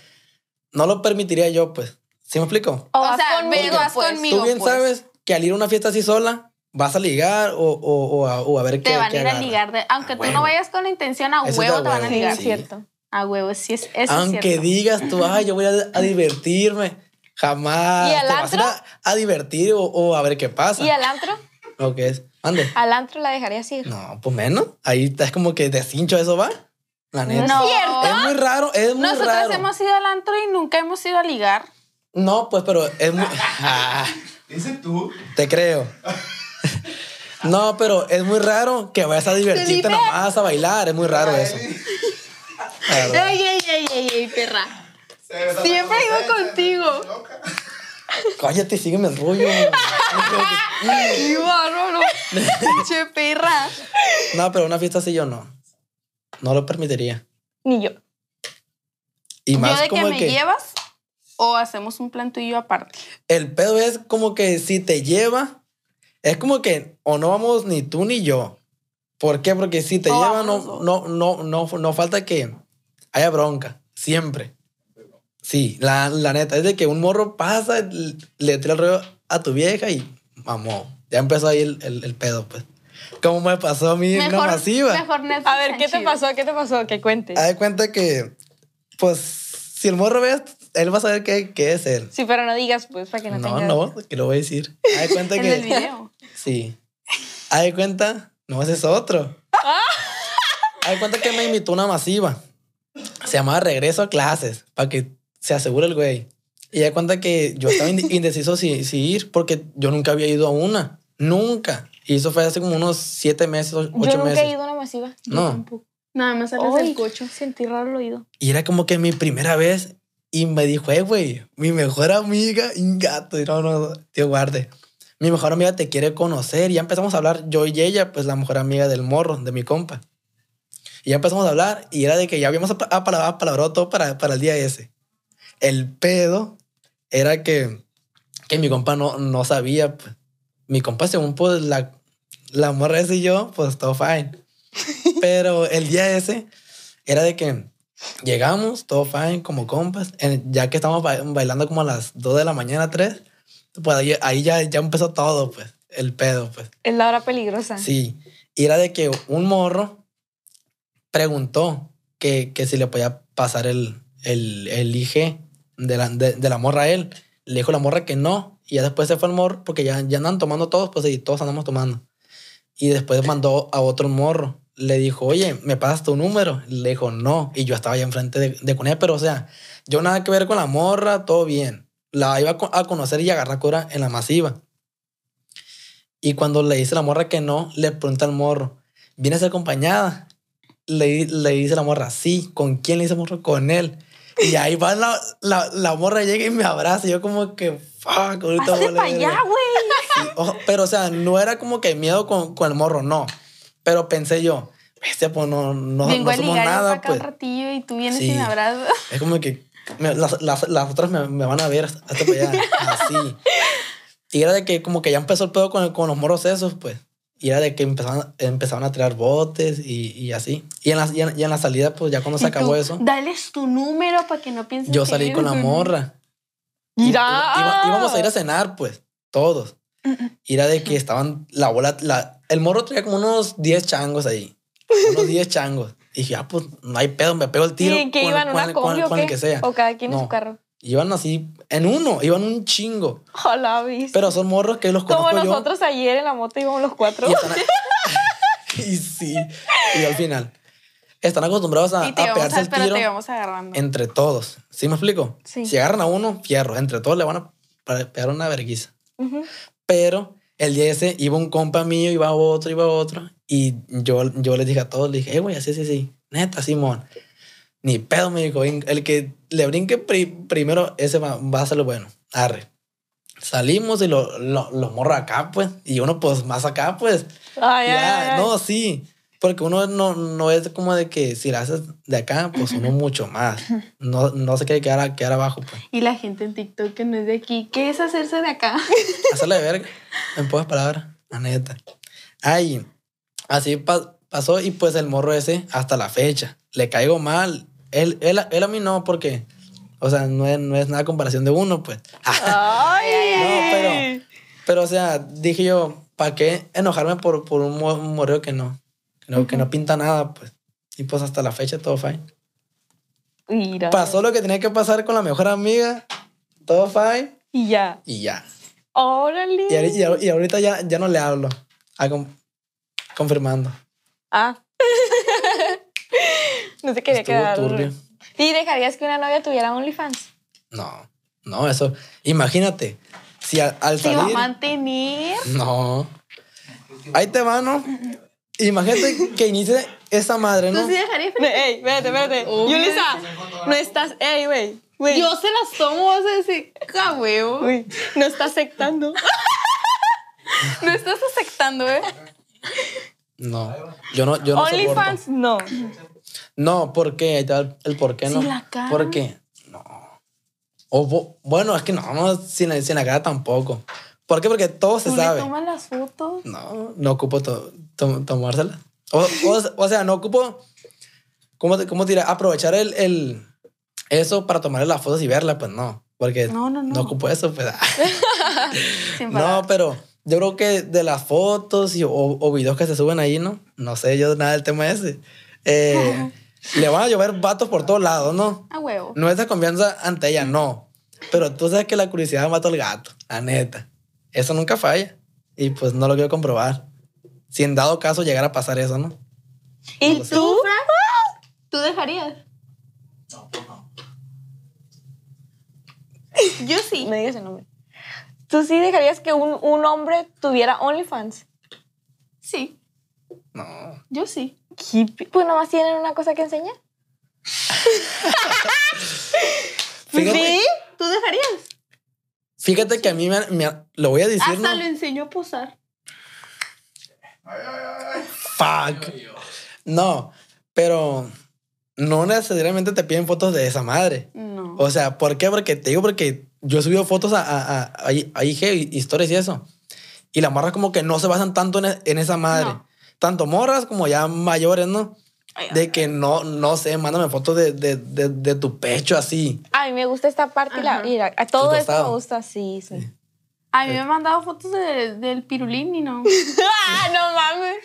no lo permitiría yo, pues. ¿Sí me explico? O O sea, conmigo, vas pues. conmigo. Tú bien pues. sabes que al ir a una fiesta así sola, vas a ligar o, o, o a, o a ver qué Te van a ir a ligar. de- aunque A tú huevo. no vayas con la intención, a Eso es huevo te van a ligar. Sí, cierto. A huevo, sí es, eso Aunque es cierto. digas tú, ay, yo voy a, a divertirme. Jamás ¿Y al te vas a ir a, a divertir o, o a ver qué pasa. ¿Y al antro? Es. Ande. ¿Al antro la dejarías ir? No, pues menos. Ahí es como que deshincho eso va. La neta. No. Es muy raro, es muy Nosotros raro. hemos ido al antro y nunca hemos ido a ligar. No, pues, pero es muy. Ah, Dice tú. te creo. No, pero es muy raro que vayas a divertirte nomás a bailar. Es muy raro eso. Ey, ey, ey, ey, ey, perra. Siempre digo seria, contigo. Cállate, sígueme el rollo. ¡Qué bárbaro! ¡Che, perra! No, pero una fiesta así yo no. No lo permitiría. Ni yo. Y ¿Yo más de que como me que llevas o hacemos un plan tú y yo aparte? el pedo es como que si te lleva, es como que o no vamos ni tú ni yo. ¿Por qué? Porque si te O lleva, vamos no, no, no, no, no falta que haya bronca. Siempre. Sí, la, la neta es de que un morro pasa, le tira el rollo a tu vieja y mamó. Ya empezó ahí el, el, el pedo, pues. Como me pasó a mí en una masiva. mejor Netflix A ver, ¿qué te pasó? ¿Qué te pasó? Que cuentes. Haz de cuenta que, pues, si el morro ve, él va a saber qué, qué es él. Sí, pero no digas, pues, para que no, No, tenga... no, que lo voy a decir. Haz de cuenta El que. del video. Sí. Haz de cuenta, no, ese es otro. Haz de cuenta que me invitó una masiva. Se llamaba Regreso a Clases, para que se asegure el güey. Y de cuenta que yo estaba inde- indeciso si, si ir, porque yo nunca había ido a una. Nunca. Y eso fue hace como unos siete meses, o- Yo ocho nunca meses. he ido a una masiva. No. Nada más sales Ay, del coche. Sentí raro el oído. Y era como que mi primera vez. Y me dijo, eh, güey, mi mejor amiga, un gato. Y no, no, tío, guarde. Mi mejor amiga te quiere conocer. Y ya empezamos a hablar, yo y ella, pues la mejor amiga del morro, de mi compa. Y ya empezamos a hablar. Y era de que ya habíamos apa- apalabrado apalabrado todo para, para el día ese. El pedo era que, que mi compa no, no sabía. Pues. Mi compa, según pues la, la morra ese y yo, pues todo fine. Pero el día ese era de que llegamos, todo fine, como compas. En- ya que estamos ba- bailando como a las 2 de la mañana, 3, pues ahí, ahí ya, ya empezó todo, pues, el pedo, pues. Es la hora peligrosa. Sí. Y era de que un morro preguntó que, que si le podía pasar el, el, el IG de la, de, de la morra a él. Le dijo la morra que no. Y ya después se fue el morro porque ya, ya andan tomando todos, pues y todos andamos tomando. Y después mandó a otro morro. Le dijo, oye, ¿me pasas tu número? Le dijo, no. Y yo estaba allá enfrente de, de con ella, pero o sea, yo nada que ver con la morra, todo bien. La iba a co- a conocer y agarrar cura en la masiva. Y cuando le dice la morra que no, le pregunta al morro, ¿vienes acompañada? Le, le dice la morra, sí. ¿Con quién le dice el morro? Con él. Y ahí va la, la, la morra, llega y me abraza. Y yo como que, fuck, ahorita a para allá, verga". güey. Sí, pero, o sea, no era como que miedo con, con el morro, no. Pero pensé yo, este, pues no, no, Vengo no a somos para nada, acá pues. un ratillo y tú vienes Sí. y me abrazas. Es como que me- las, las, las otras me, me van a ver hasta para allá, así. Y era de que como que ya empezó el pedo con, con los moros esos, pues. Y era de que empezaban, empezaban a tirar botes y, y así. Y en, la, y, en, y en la salida, pues ya cuando se Y tú, acabó eso, Dales tu número para que no pienses yo que salí eres con la morra. Y- Mira. iba- íbamos a ir a cenar, pues, todos. Y era de que estaban, la bola, la, el morro traía como unos 10 changos ahí. Unos 10 changos. Y dije, ah, pues no hay pedo, me pego el tiro. ¿Y que con, iban con una con combi o con el qué? que sea. O cada quien en No. su carro. Iban así, en uno, iban un chingo. Hola, ¿viste? Pero son morros que los Como conozco yo. nosotros ayer en la moto íbamos los cuatro. Y, están y sí, y al final. Están acostumbrados a, a pegarse a, el tiro te vamos agarrando. entre todos. ¿Sí me explico? Sí. Si agarran a uno, fierro. Entre todos le van a pegar una verguiza. Ujú. Pero el día ese iba un compa mío, iba otro, iba otro. Y yo, yo les dije a todos, le dije, eh, güey, así, así, así. Neta, Simón. Ni pedo, me dijo. El que le brinque pri- primero, ese va, va a ser lo bueno. Arre. Salimos y lo- lo- los morros acá, pues. Y uno, pues, más acá, pues. Ay, Ya, ay, ay. no, sí. Porque uno no, no es como de que si la haces de acá, pues uno mucho más. No, no se quiere quedar, quedar abajo, pues. Y la gente en TikTok que no es de aquí, ¿qué es hacerse de acá? Hacerle de verga, en pocas palabras, la neta. Ay, así pa- pasó y pues el morro ese hasta la fecha. Le caigo mal. Él, él, él a mí no, porque, o sea, no es, no es nada comparación de uno, pues. Ay, No, pero, pero, o sea, dije yo, ¿para qué enojarme por, por un, mo- un morreo que no, que no, que no pinta nada, pues? Y pues hasta la fecha todo fine. Mira. Pasó lo que tenía que pasar con la mejor amiga, todo fine, Y ya. y ya. Órale. Y, y y ahorita ya, ya no le hablo. Ah, con- confirmando. Ah. no se quería Estuvo quedar. turbio. ¿Y dejarías que una novia tuviera OnlyFans? No, no, eso. Imagínate, si al, al Se va a salir. mantener. No. Ahí te va, ¿no? Imagínate que inicie esa madre, ¿no? ¿Tú sí dejarías? Ey, espérate, espérate. Obvio. Yulisa, no estás. Ey, güey. Yo se las tomo, vas a decir. Güey, no estás aceptando. No estás aceptando, ¿eh? No. Yo no, yo no soporto. OnlyFans, no. No, ¿por qué? Ahí te va el, por qué, ¿no? La cara. ¿Por qué? No. O, bueno, es que no, no, sin, sin la cara tampoco. ¿Por qué? Porque todo se Tú le sabe. tomas las fotos. No, no ocupo to- to- tomársela. O, o- o sea, no ocupo, ¿cómo, te- cómo te diré? Aprovechar el, el- eso para tomarle las fotos y verla, pues no. Porque No, no, no. ocupo eso, pues. Sin no, pero yo creo que de las fotos y, o, o videos que se suben ahí, ¿no? No sé yo nada del tema ese. Eh, le van a llover vatos por todos lados, ¿no? A huevo. No es de confianza ante ella, no. Pero tú sabes que la curiosidad mata al gato, la neta. Eso nunca falla. Y pues no lo quiero comprobar. Si en dado caso llegara a pasar eso, ¿no? ¿Y tú? ¿Tú dejarías? Yo sí. No digas el nombre. ¿Tú sí dejarías que un, un hombre tuviera OnlyFans? Sí, No. yo sí. Hippie. Pues nomás tienen una cosa que enseñar. Fíjate, ¿Sí? ¿Tú dejarías? fíjate que a mí me, me- lo voy a decir, Hasta ¿no? lo enseñó a posar. Fuck. No, pero no necesariamente te piden fotos de esa madre. No. O sea, ¿por qué? Porque te digo, porque yo he subido fotos a, a, a, a IG, historias y eso. Y las morras como que no se basan tanto en, e- en esa madre. No. Tanto morras como ya mayores, ¿no? Ay, De que no, no sé, mándame fotos de, de, de, de tu pecho así. A mí me gusta esta parte y la, Ajá. la- a todo esto me gusta, sí, sí. A mí me han mandado fotos de- del pirulín y no. ¡Ah, no mames!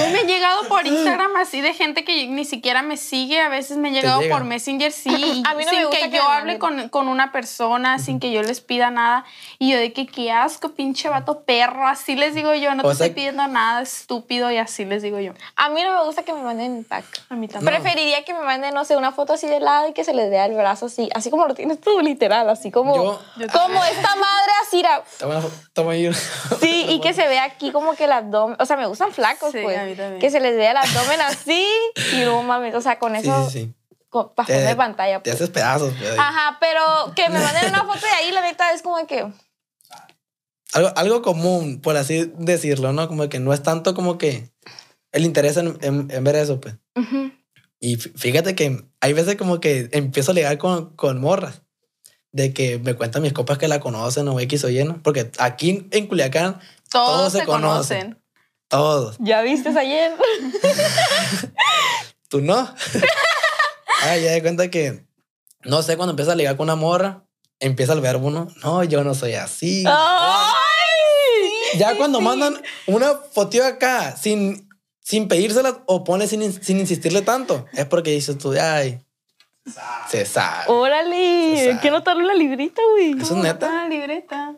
No me he llegado por Instagram así de gente que ni siquiera me sigue. A veces me he llegado llega. por Messenger, sí. A mí no me sin gusta que, que yo me hable con, con una persona, sin que yo les pida nada. Y yo de que qué asco, pinche vato perro. Así les digo yo. No O te sea- estoy pidiendo nada estúpido y así les digo yo. A mí no me gusta que me manden pack. A mí también. Preferiría que me manden, no sé, una foto así de lado y que se les vea el brazo así, así como lo tienes tú, literal, así como, Yo- como esta madre así, era- Toma, toma ahí. sí, y que se vea aquí como que el abdomen, o sea, me gustan flacos, Sí, pues, a mí también. que se les vea el abdomen así y no mames, o sea, con eso, sí, sí. con bajón de pantalla. Te pues. haces pedazos. pues. Ajá, pero que me manden una foto de ahí, la neta, es como que, Algo, algo común, por así decirlo, ¿no? Como que no es tanto como que el interés en, en- en ver eso, pues. ujú, Y fí- fíjate que hay veces como que empiezo a ligar con, con morras. De que me cuentan mis copas que la conocen o X o Y, ¿no? Porque aquí en Culiacán, Todos, todos se se conocen. conocen. todos. ¿ya viste ayer? ¿Tú no? ah, ya de cuenta que, no sé, cuando empieza a ligar con una morra, empieza el verbo, ¿no? No, yo no soy así. ¡Ay! ya cuando mandan una fotito acá sin, sin pedírsela o pone sin, sin insistirle tanto, es porque dices tú, ay, Se sabe. Órale, Se que sabe. notarlo en la libreta, güey. Eso es neta. Ah, libreta.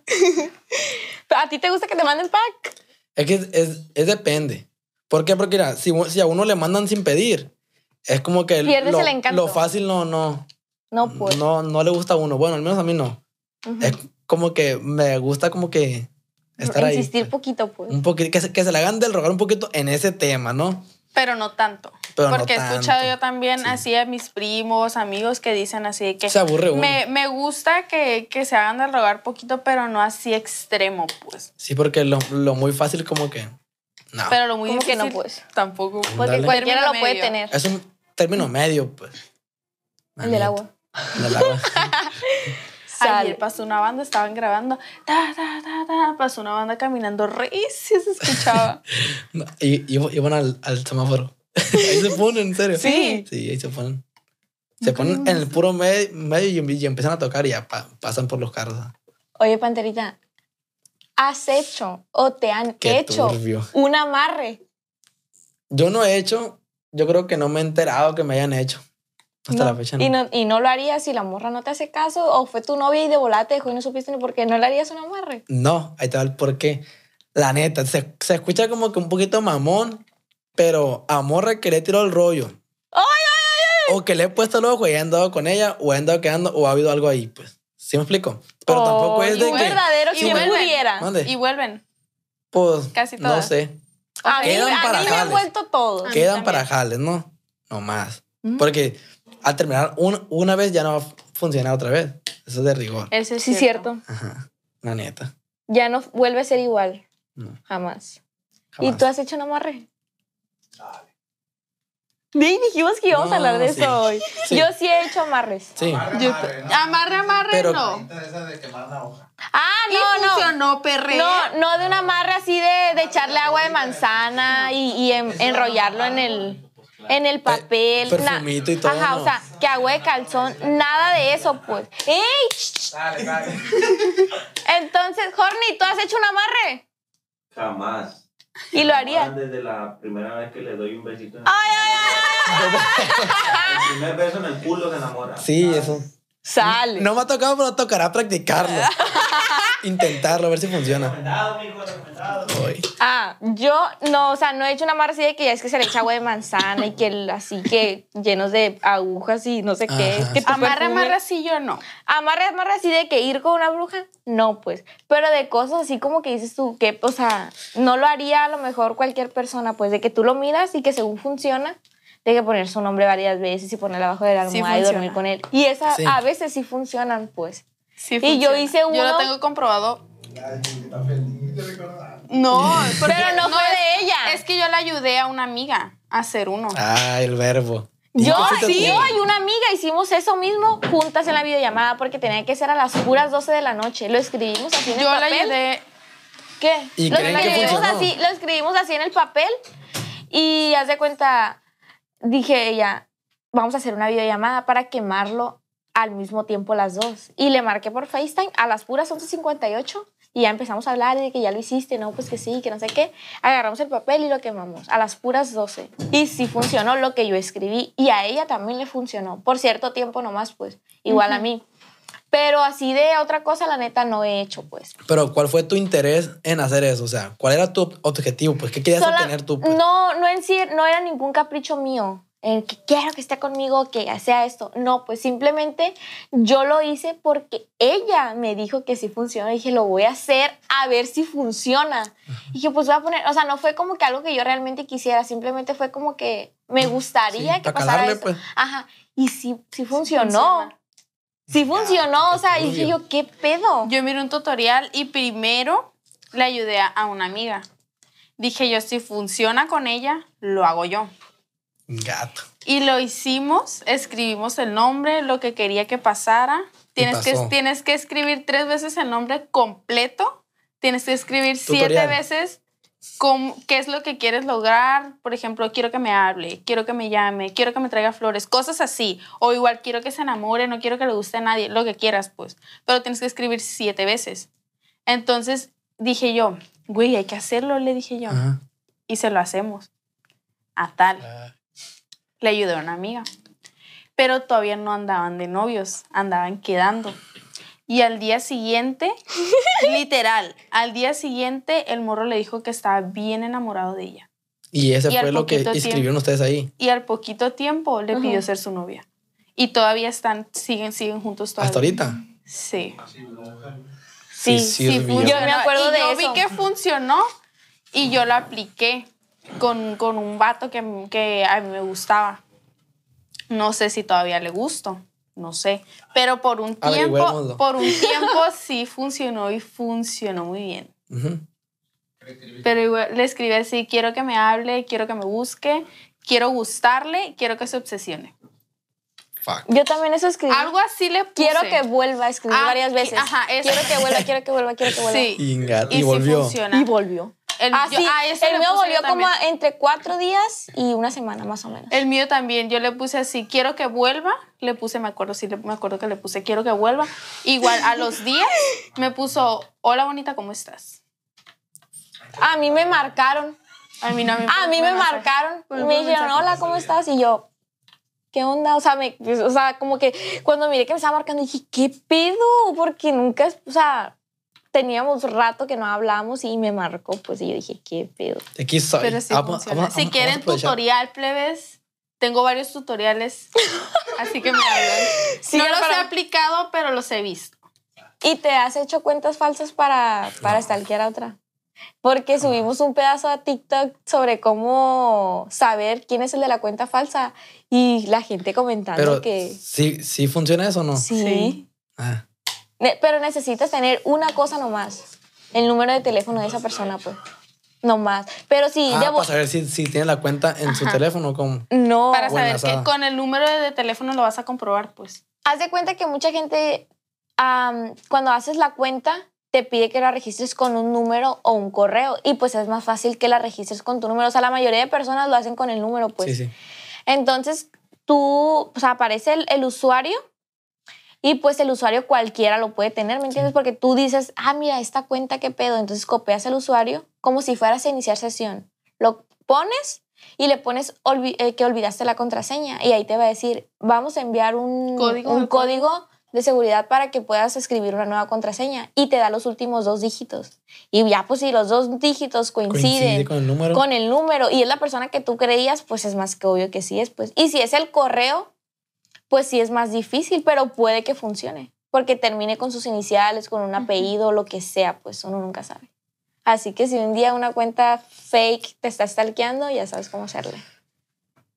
¿A ti te gusta que te manden pack? Es que es, es- es depende. ¿Por qué? Porque mira, si, si a uno le mandan sin pedir, es como que Pierdes lo, el encanto. lo fácil no, no, No, pues. no, no le gusta a uno. Bueno, al menos a mí no. Ujú. Es como que me gusta como que estar ahí. Insistir poquito, pues. Un poquito, que se, que se le hagan del rogar un poquito en ese tema, ¿no? Pero no tanto. Pero no Porque he escuchado tanto. yo también Sí. así a mis primos, amigos que dicen así de que Se aburre uno. me, me gusta que, que se hagan de rogar poquito, pero no así extremo, pues. Sí, porque lo, lo muy fácil como que... No. Pero lo muy ¿Cómo que no, pues? tampoco. Porque Dale. cualquiera lo puede tener. es un término medio, pues. El del agua. Del agua. Sale. Ayer pasó una banda, estaban grabando, ta, ta, ta, ta, pasó una banda caminando recio, se escuchaba. No, y, y- iban al, al semáforo. ahí se ponen, en serio. Sí. Sí, ahí se ponen. Se ponen en el puro me- medio y, y empiezan a tocar y ya pa- pasan por los carros. Oye, Panterita, ¿has hecho o te han Qué hecho turbio. un amarre? Yo no he hecho, yo creo que no me he enterado que me hayan hecho. Hasta No. la fecha no. ¿Y, no, ¿Y no lo harías si la morra no te hace caso? ¿O fue tu novia y de volada te dejó y no supiste ni por qué? ¿No le harías un amarre? No, ahí te va el porqué. La neta, se, se escucha como que un poquito mamón, pero amor que le tiró el rollo. O que le he puesto el ojo y he andado con ella, o he andado quedando, o ha habido algo ahí, pues. ¿Sí me explico? Pero tampoco es Ay, de un que. verdadero, Y si vuelven. pudiera. ¿Dónde? Y vuelven. Pues. Casi No todas. sé. A mí, Quedan a para mí me han jales. vuelto todos. Quedan para jales, ¿no? No más. Ujú. Porque al terminar un- una vez ya no va a funcionar otra vez. Eso es de rigor. Ese es Sí, cierto. Ajá. La neta. Ya no vuelve a ser igual. No. Jamás. ¿Y tú has hecho un amarre? Sí, dijimos que íbamos a hablar de sí. eso hoy. Sí. Yo sí he hecho amarres. Sí. Amarre, amarre, ¿no? Amarre, amarre, Pero- no. Esa de quemar una hoja. Ah, Y no, no. funcionó, perre. No, no de un amarre así de, de echarle agua de manzana y, y en- enrollarlo en el, en el papel. Pe- na- perfumito y todo, Ajá, ¿no? o sea, que agua de calzón, nada de eso, pues. ¡Ey! Dale, dale. Entonces, Horny, ¿tú has hecho un amarre? Jamás. Y lo harías. Desde la primera vez que le doy un besito. En ¡Ay, ay, ay! El primer beso en el culo se enamora. Sí, eso. Sale. No me ha tocado, pero tocará practicarlo. Intentarlo, a ver si funciona. Recomendado, mijo, recomendado. Ah, yo no, o sea, no he hecho un amarre así de que ya es que se le echa agua de manzana y que el- así que llenos de agujas y no sé qué. Ajá, que sí. tu Amarre, perfume- amarre así yo no. Amarre, amarre así de que ir con una bruja, no, pues. Pero de cosas así como que dices tú, que, o sea, no lo haría a lo mejor cualquier persona, pues, de que tú lo miras y que según funciona, de que poner su nombre varias veces y ponerlo abajo de la Sí almohada y dormir con él. Y esa, Sí. a veces sí funcionan, pues. Sí Y yo hice Yo lo uno- tengo comprobado. No, porque Pero no fue es- de ella. Es que yo le ayudé a una amiga a hacer uno. Ah, el verbo. ¿Y Yo, sí, yo y una amiga hicimos eso mismo juntas en la videollamada porque tenía que ser a las puras 12 de la noche. Lo escribimos así en el yo le papel. ayudé. ¿Qué? ¿Y lo, creen que escribimos funcionó? así, lo escribimos así en el papel y haz de cuenta, dije ella, vamos a hacer una videollamada para quemarlo al mismo tiempo las dos. Y le marqué por FaceTime a las puras 11.58 y ya empezamos a hablar de que ya lo hiciste, no, pues que sí, que no sé qué. Agarramos el papel y lo quemamos a las puras 12. Y sí funcionó lo que yo escribí y a ella también le funcionó. Por cierto tiempo nomás, pues, igual a mí. Pero así de otra cosa, la neta, no he hecho, pues. Pero, ¿cuál fue tu interés en hacer eso? O sea, ¿cuál era tu objetivo? Pues, ¿qué querías Sola- obtener tú? pues? No, no en sí, no era ningún capricho mío. El que quiero que esté conmigo, que sea esto. No, pues simplemente yo lo hice porque ella me dijo que sí funciona. Dije, lo voy a hacer a ver si funciona. Y dije, pues voy a poner, o sea, no fue como que algo que yo realmente quisiera, simplemente fue como que me gustaría Sí, que pa' pasara calarle, eso. pues. Ajá, y sí, sí funcionó. funciona. Sí funcionó, o sea, y dije yo, ¿qué pedo? Yo miré un tutorial y primero le ayudé a- una amiga. Dije yo, si funciona con ella, lo hago yo. Gato. Y lo hicimos, escribimos el nombre, lo que quería que pasara. Tienes que, tienes que escribir tres veces el nombre completo. Tienes que escribir Tutorial. siete veces cómo- qué es lo que quieres lograr. Por ejemplo, quiero que me hable, quiero que me llame, quiero que me traiga flores, cosas así. O igual quiero que se enamore, no quiero que le guste a nadie, lo que quieras, pues. Pero tienes que escribir siete veces. Entonces dije yo, güey, hay que hacerlo, le dije yo. Ajá. Y se lo hacemos. A tal Ah, le ayudé a una amiga. pero todavía no andaban de novios, andaban quedando. Y al día siguiente, literal, al día siguiente el morro le dijo que estaba bien enamorado de ella. Y ese Y fue lo que escribieron tiempo- ustedes ahí. Y al poquito tiempo le pidió ser su novia. Y todavía están, siguen, siguen juntos todavía. Hasta ahorita. Sí. Sí, Sí, sí. Yo me acuerdo y de yo eso. vi que funcionó y yo lo apliqué con, con un vato que, que a mí me gustaba. No sé si todavía le gusto, no sé. Pero por un tiempo, por un tiempo sí funcionó y funcionó muy bien. Pero igual le escribí así, quiero que me hable, quiero que me busque, quiero gustarle, quiero que se obsesione. Fuck. Yo también eso escribí. Algo así le puse. Quiero que vuelva a escribir Ah, varias veces. ajá, eso. Quiero que vuelva, quiero que vuelva, quiero que vuelva. Sí. Y, sí volvió. funciona. Y volvió. El, Ah, yo- sí. ah, eso el le mío volvió como entre cuatro días y una semana más o menos. El mío también, yo le puse así, quiero que vuelva, le puse, me acuerdo, sí, me acuerdo que le puse, quiero que vuelva. Igual a los días me puso, hola bonita, ¿cómo estás? A mí me marcaron. A mí no me A mí me marcaron. Me dijeron, hola, ¿cómo estás? Y yo, ¿qué onda? O sea, me, o sea, como que cuando miré que me estaba marcando, dije, ¿qué pedo? Porque nunca, o sea, teníamos rato que no hablábamos y me marcó, pues, y yo dije, ¿qué pedo? Aquí soy. Pero sí Vamos- funciona. vamos- si quieren tutorial, plebes, tengo varios tutoriales, así que me hablan. Sí, no los pero- he aplicado, pero los he visto. ¿Y te has hecho cuentas falsas para, para stalkear a otra? Porque subimos un pedazo a TikTok sobre cómo saber quién es el de la cuenta falsa y la gente comentando Pero, que ¿sí, ¿sí funciona eso o no? sí. Sí. Ah, Pero necesitas tener una cosa nomás. El número de teléfono de esa persona, pues. Nomás. Pero si Ah, debo- para saber si, si tiene la cuenta en su Ajá. teléfono. Como... No. Para saber que con el número de teléfono lo vas a comprobar, pues. Haz de cuenta que mucha gente, am, cuando haces la cuenta, te pide que la registres con un número o un correo. Y pues es más fácil que la registres con tu número. O sea, la mayoría de personas lo hacen con el número, pues. sí, sí. Entonces, tú, o sea, aparece el, el usuario y pues el usuario cualquiera lo puede tener, ¿me entiendes? Porque tú dices, ah, mira, esta cuenta, ¿qué pedo? Entonces copias el usuario como si fueras a iniciar sesión. Lo pones y le pones olvi- eh, que olvidaste la contraseña y ahí te va a decir, vamos a enviar un Código un de código de seguridad para que puedas escribir una nueva contraseña y te da los últimos dos dígitos. Y ya, pues si los dos dígitos coinciden Coincide con el número. con el número y es la persona que tú creías, pues es más que obvio que sí es, pues. Y si es el correo, pues sí es más difícil, pero puede que funcione, porque termine con sus iniciales, con un apellido, lo que sea, pues uno nunca sabe. Así que si un día una cuenta fake te está stalkeando, ya sabes cómo hacerle.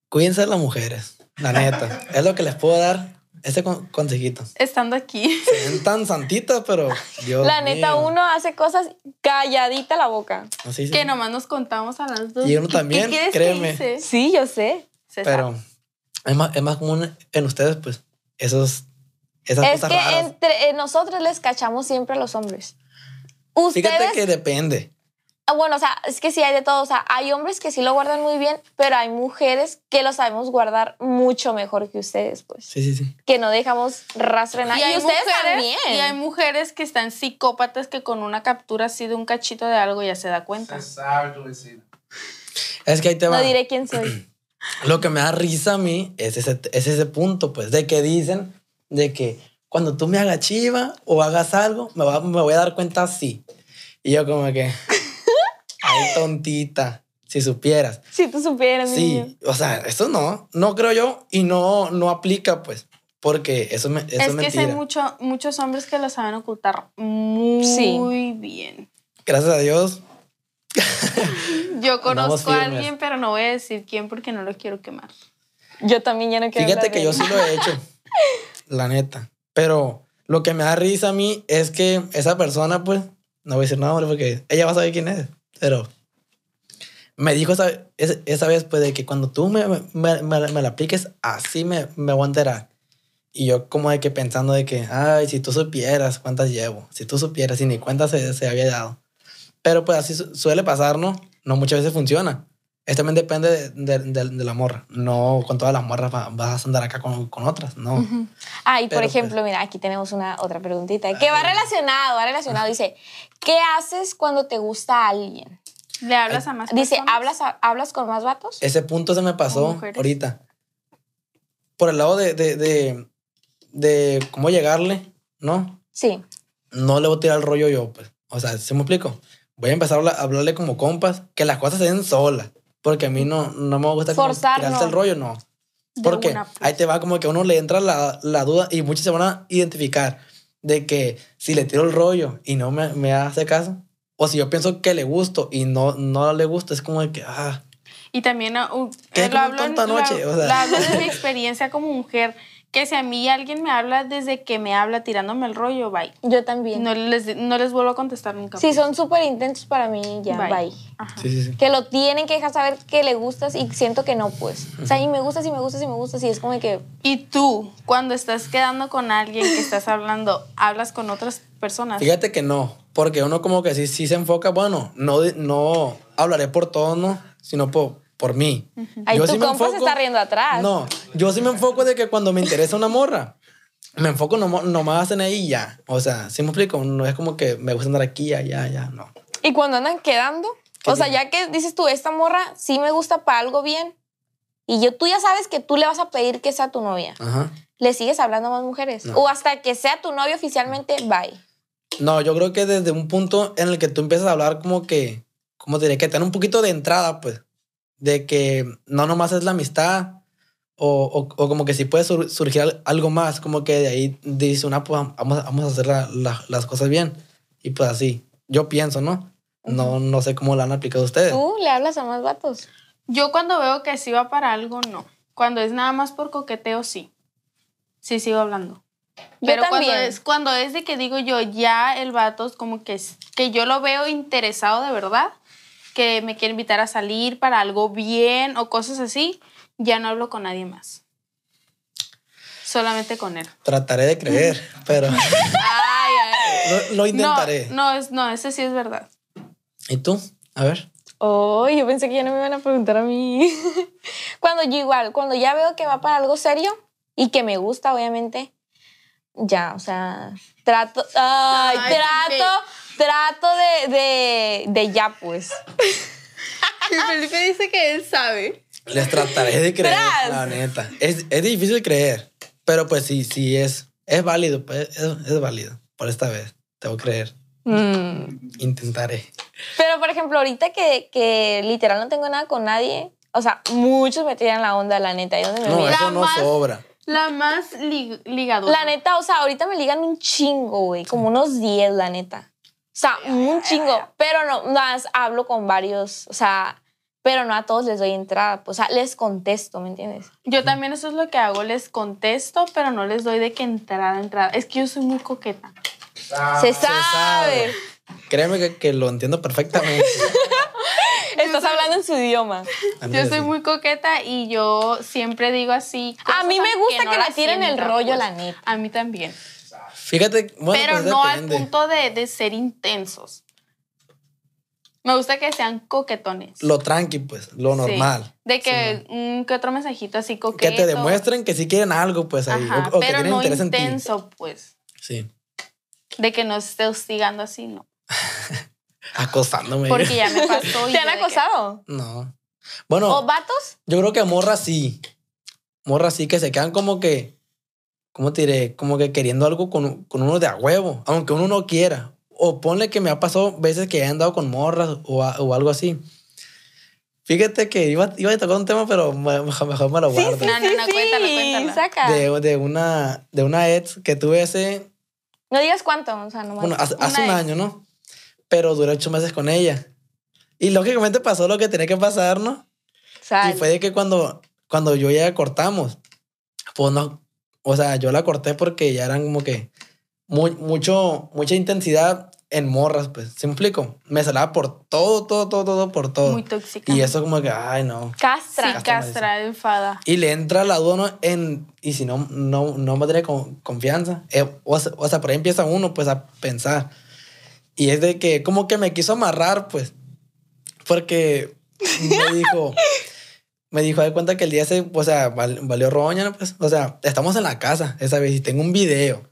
Cuídense de las mujeres. La neta. es lo que les puedo dar. Ese con- consejito. Estando aquí. Se ven tan santitas, pero Dios la neta, mío. uno hace cosas calladita la boca. Así, sí. Que nomás nos contamos a las dos. Y uno ¿Qué- también, ¿Qué quieres créeme. que hice? Sí, yo sé. Se Pero sabe. Es más, es más común en ustedes, pues, esos, esas Es cosas que raras. entre eh, nosotros les cachamos siempre a los hombres. Ustedes Fíjate que depende. Ah, Bueno, o sea, es que sí hay de todo. O sea, hay hombres que sí lo guardan muy bien, pero hay mujeres que lo sabemos guardar mucho mejor que ustedes, pues. Sí, sí, sí. Que no dejamos rastro en nada. Y hay, ustedes mujeres, también. y hay mujeres que están psicópatas que con una captura así de un cachito de algo ya se da cuenta. Se sabe tu vecino. Es que ahí te va. no diré quién soy. Lo que me da risa a mí es ese, es ese punto, pues, de que dicen de que cuando tú me hagas chiva o hagas algo, me, va- me voy a dar cuenta así. Y yo como que, ay, tontita, si supieras. si tú supieras, niño. Sí, o sea, eso no, no creo yo y no, no aplica, pues, porque eso, me- eso es, es que mentira. hay mucho, muchos hombres que lo saben ocultar muy Sí. bien. Gracias a Dios. Yo conozco a alguien, pero no voy a decir quién porque no lo quiero quemar. Yo también ya no quiero Fíjate que yo sí lo he hecho, la neta. Pero lo que me da risa a mí es que esa persona, pues, no voy a decir nada, hombre, porque ella va a saber quién es. Pero me dijo esa, esa, vez, pues, de que cuando tú me, me, me- me la apliques, así me, me voy a enterar. Y yo como de que pensando de que, ay, si tú supieras cuántas llevo, si tú supieras, y ni cuenta se, se había dado. Pero pues así su- suele pasar, ¿no? No muchas veces funciona. Esto también depende de, de- de- de la morra. No con todas las morras va- vas a andar acá con, con otras, no. Ah, y por Pero, ejemplo, mira, aquí tenemos una otra preguntita que va relacionado, va relacionado. Dice, ¿qué haces cuando te gusta alguien? ¿Le hablas a más Dice, personas? ¿hablas, a- ¿hablas con más vatos? Ese punto se me pasó ahorita. por el lado de, de, de, de cómo llegarle, ¿no? Sí. No le voy a tirar el rollo yo, pues. O sea, ¿se me explico? Voy a empezar a habla- a hablarle como compas, que las cosas se den solas. Porque a mí no, no me gusta como Forzar, tirarse no. el rollo, no. Porque una, pues. ahí te va como que a uno le entra la, la duda y muchos se van a identificar de que si le tiro el rollo y no me, me hace caso, o si yo pienso que le gusto y no, no le gusta, es como de que, ah, Y también uh, Quedé eh, lo hablo, en- lo- anoche, o sea. lo hablo de mi experiencia como mujer, que si a mí alguien me habla desde que me habla tirándome el rollo, bye. Yo también. No les, no les vuelvo a contestar nunca. si pues. son súper intensos para mí, ya, Bye. bye. Ajá. sí, sí, sí. Que lo tienen que dejar saber que le gustas y siento que no, pues. O sea, y me gustas y me gustas y me gustas y es como que... Y tú, cuando estás quedando con alguien que estás hablando, hablas con otras personas. Fíjate que no, porque uno como que sí, sí se enfoca, bueno, no, no hablaré por todos, ¿no? Sino por, por mí. Ahí Yo tu sí me compa se enfoco- está riendo atrás. No, yo sí me enfoco de que cuando me interesa una morra, me enfoco nomo- nomás en ahí y ya. O sea, ¿sí me explico? No es como que me gusta andar aquí, allá, allá, no. Y cuando andan quedando, ¿Qué o sea, ya que dices tú, esta morra sí me gusta para algo bien, y yo, tú ya sabes que tú le vas a pedir que sea tu novia, Ajá. le sigues hablando a más mujeres. No. O hasta que sea tu novia oficialmente, bye. No, yo creo que desde un punto en el que tú empiezas a hablar como que, ¿cómo te diré? Que te dan un poquito de entrada, pues. De que no nomás es la amistad. O, o, o como que si puede sur- surgir al- algo más, como que de ahí dice una, pues vamos, vamos a hacer la- la- las cosas bien. Y pues así, yo pienso, ¿no? No, no sé cómo lo han aplicado ustedes. Tú le hablas a más vatos. Yo cuando veo que sí va para algo, no. Cuando es nada más por coqueteo, sí. Sí sigo hablando. Yo Pero cuando también. es, cuando es de que digo yo, ya el vato es como que, que yo lo veo interesado de verdad, que me quiere invitar a salir para algo bien o cosas así, ya no hablo con nadie más. Solamente con él. Trataré de creer, pero Ay, ay. lo, lo intentaré. No, no, es, no, ese sí es verdad. ¿Y tú? A ver. Oh, yo pensé que ya no me iban a preguntar a mí. cuando yo igual, cuando ya veo que va para algo serio y que me gusta, obviamente, ya, o sea, trato, ay, Ay, trato, trato de, de, de ya, pues. Felipe dice que él sabe. Les trataré de creer, Tras. la neta. Es, es difícil creer, pero pues sí, sí es, es válido, pues, es, es válido. Por esta vez, tengo que creer. Mm. Intentaré. Pero, por ejemplo, ahorita que, que literal no tengo nada con nadie, o sea, muchos me tiran la onda, la neta. ¿Y dónde me No, miran? eso no más- sobra. La más li- ligadora. La neta, o sea, ahorita me ligan un chingo, güey, como unos 10, la neta. O sea, un chingo, pero no, más hablo con varios, o sea, pero no a todos les doy entrada, pues, o sea, les contesto, ¿me entiendes? Yo también eso es lo que hago, les contesto, pero no les doy de que entrada, entrada. Es que yo soy muy coqueta. Ah, Se Se sabe. sabe. Créeme que, que lo entiendo perfectamente. Estás hablando en su idioma. Yo soy muy coqueta y yo siempre digo así. A mí me gusta no que las tiren el rollo, pues. la neta. A mí también. Fíjate, bueno, pero pues no depende. al punto de, de ser intensos. Me gusta que sean coquetones. Lo tranqui, pues, lo Sí. normal. De que un que otro mensajito así Que coqueto. te demuestren que sí quieren algo, pues ahí. Ajá, o, o que pero tienen no interés en ti. intenso, pues. Sí. De que nos esté hostigando así, no. Acosándome. Porque ya me pasó. y ¿Te han que- acosado? No. Bueno, ¿O vatos? yo creo que morras sí. Morras sí que se quedan como que, ¿cómo te diré? Como que queriendo algo con, con uno de a huevo, aunque uno no quiera. O ponle que me ha pasado veces que he andado con morras o, a- o algo así. Fíjate que iba, iba a tocar un tema, pero me- mejor, mejor me lo guardo. No, no, no, cuéntala, cuéntala. saca. De, de una, de una ex que tuve hace, No digas cuánto, o sea, nomás. bueno, hace, hace un año, ¿no? Pero duré ocho meses con ella. Y lógicamente pasó lo que tenía que pasar, ¿no? Sal. Y fue de que cuando, cuando yo ya cortamos, pues no, o sea, yo la corté porque ya eran como que muy, mucho, mucha intensidad en morras, pues, ¿se me explico? Me salaba por todo, todo, todo, todo, por todo. Muy tóxica. y eso como que, ay, no. Castra. Sí, castra, enfada. Y le entra la duda ¿no? en, y si no, no, no me tiene con- confianza. Eh, o, sea, o sea, por ahí empieza uno, pues, a pensar. Y es de que, como que me quiso amarrar, pues, porque me dijo, me dijo, de cuenta que el día ese, o sea, val- valió roña, ¿no? pues, o sea, estamos en la casa esa vez y tengo un video.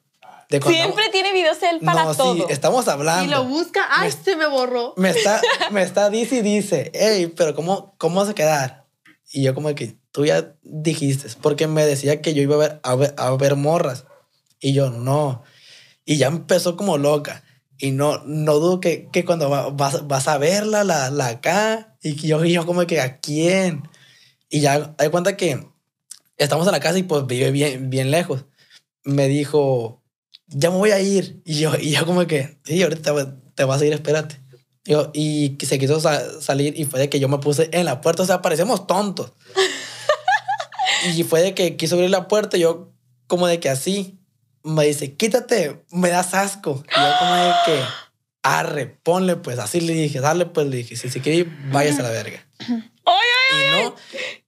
De cuando- Siempre tiene videos él para no, todo. sí, estamos hablando. Y lo busca. Ay, Me- se me borró. me está, me está, dice y dice, hey, pero ¿cómo, cómo vas a quedar? Y yo como que, tú ya dijiste, porque me decía que yo iba a ver, a ver, a ver morras. Y yo, no. Y ya empezó como loca. Y no, no dudo que, que cuando va- vas, vas a verla, la, la acá, y yo, y yo como que, ¿a quién? Y ya hay cuenta que estamos en la casa y pues vive bien, bien lejos. Me dijo, ya me voy a ir. Y yo, y yo como que, sí, ahorita te, va- te vas a ir, espérate. Y, yo- y se quiso sa- salir y fue de que yo me puse en la puerta, o sea, parecemos tontos. y fue de que quiso abrir la puerta y yo como de que así, me dice, quítate, me das asco. Y yo como de que, arre, ponle pues, así le dije, dale pues, le dije, si se quiere ir, váyase a la verga. Y no,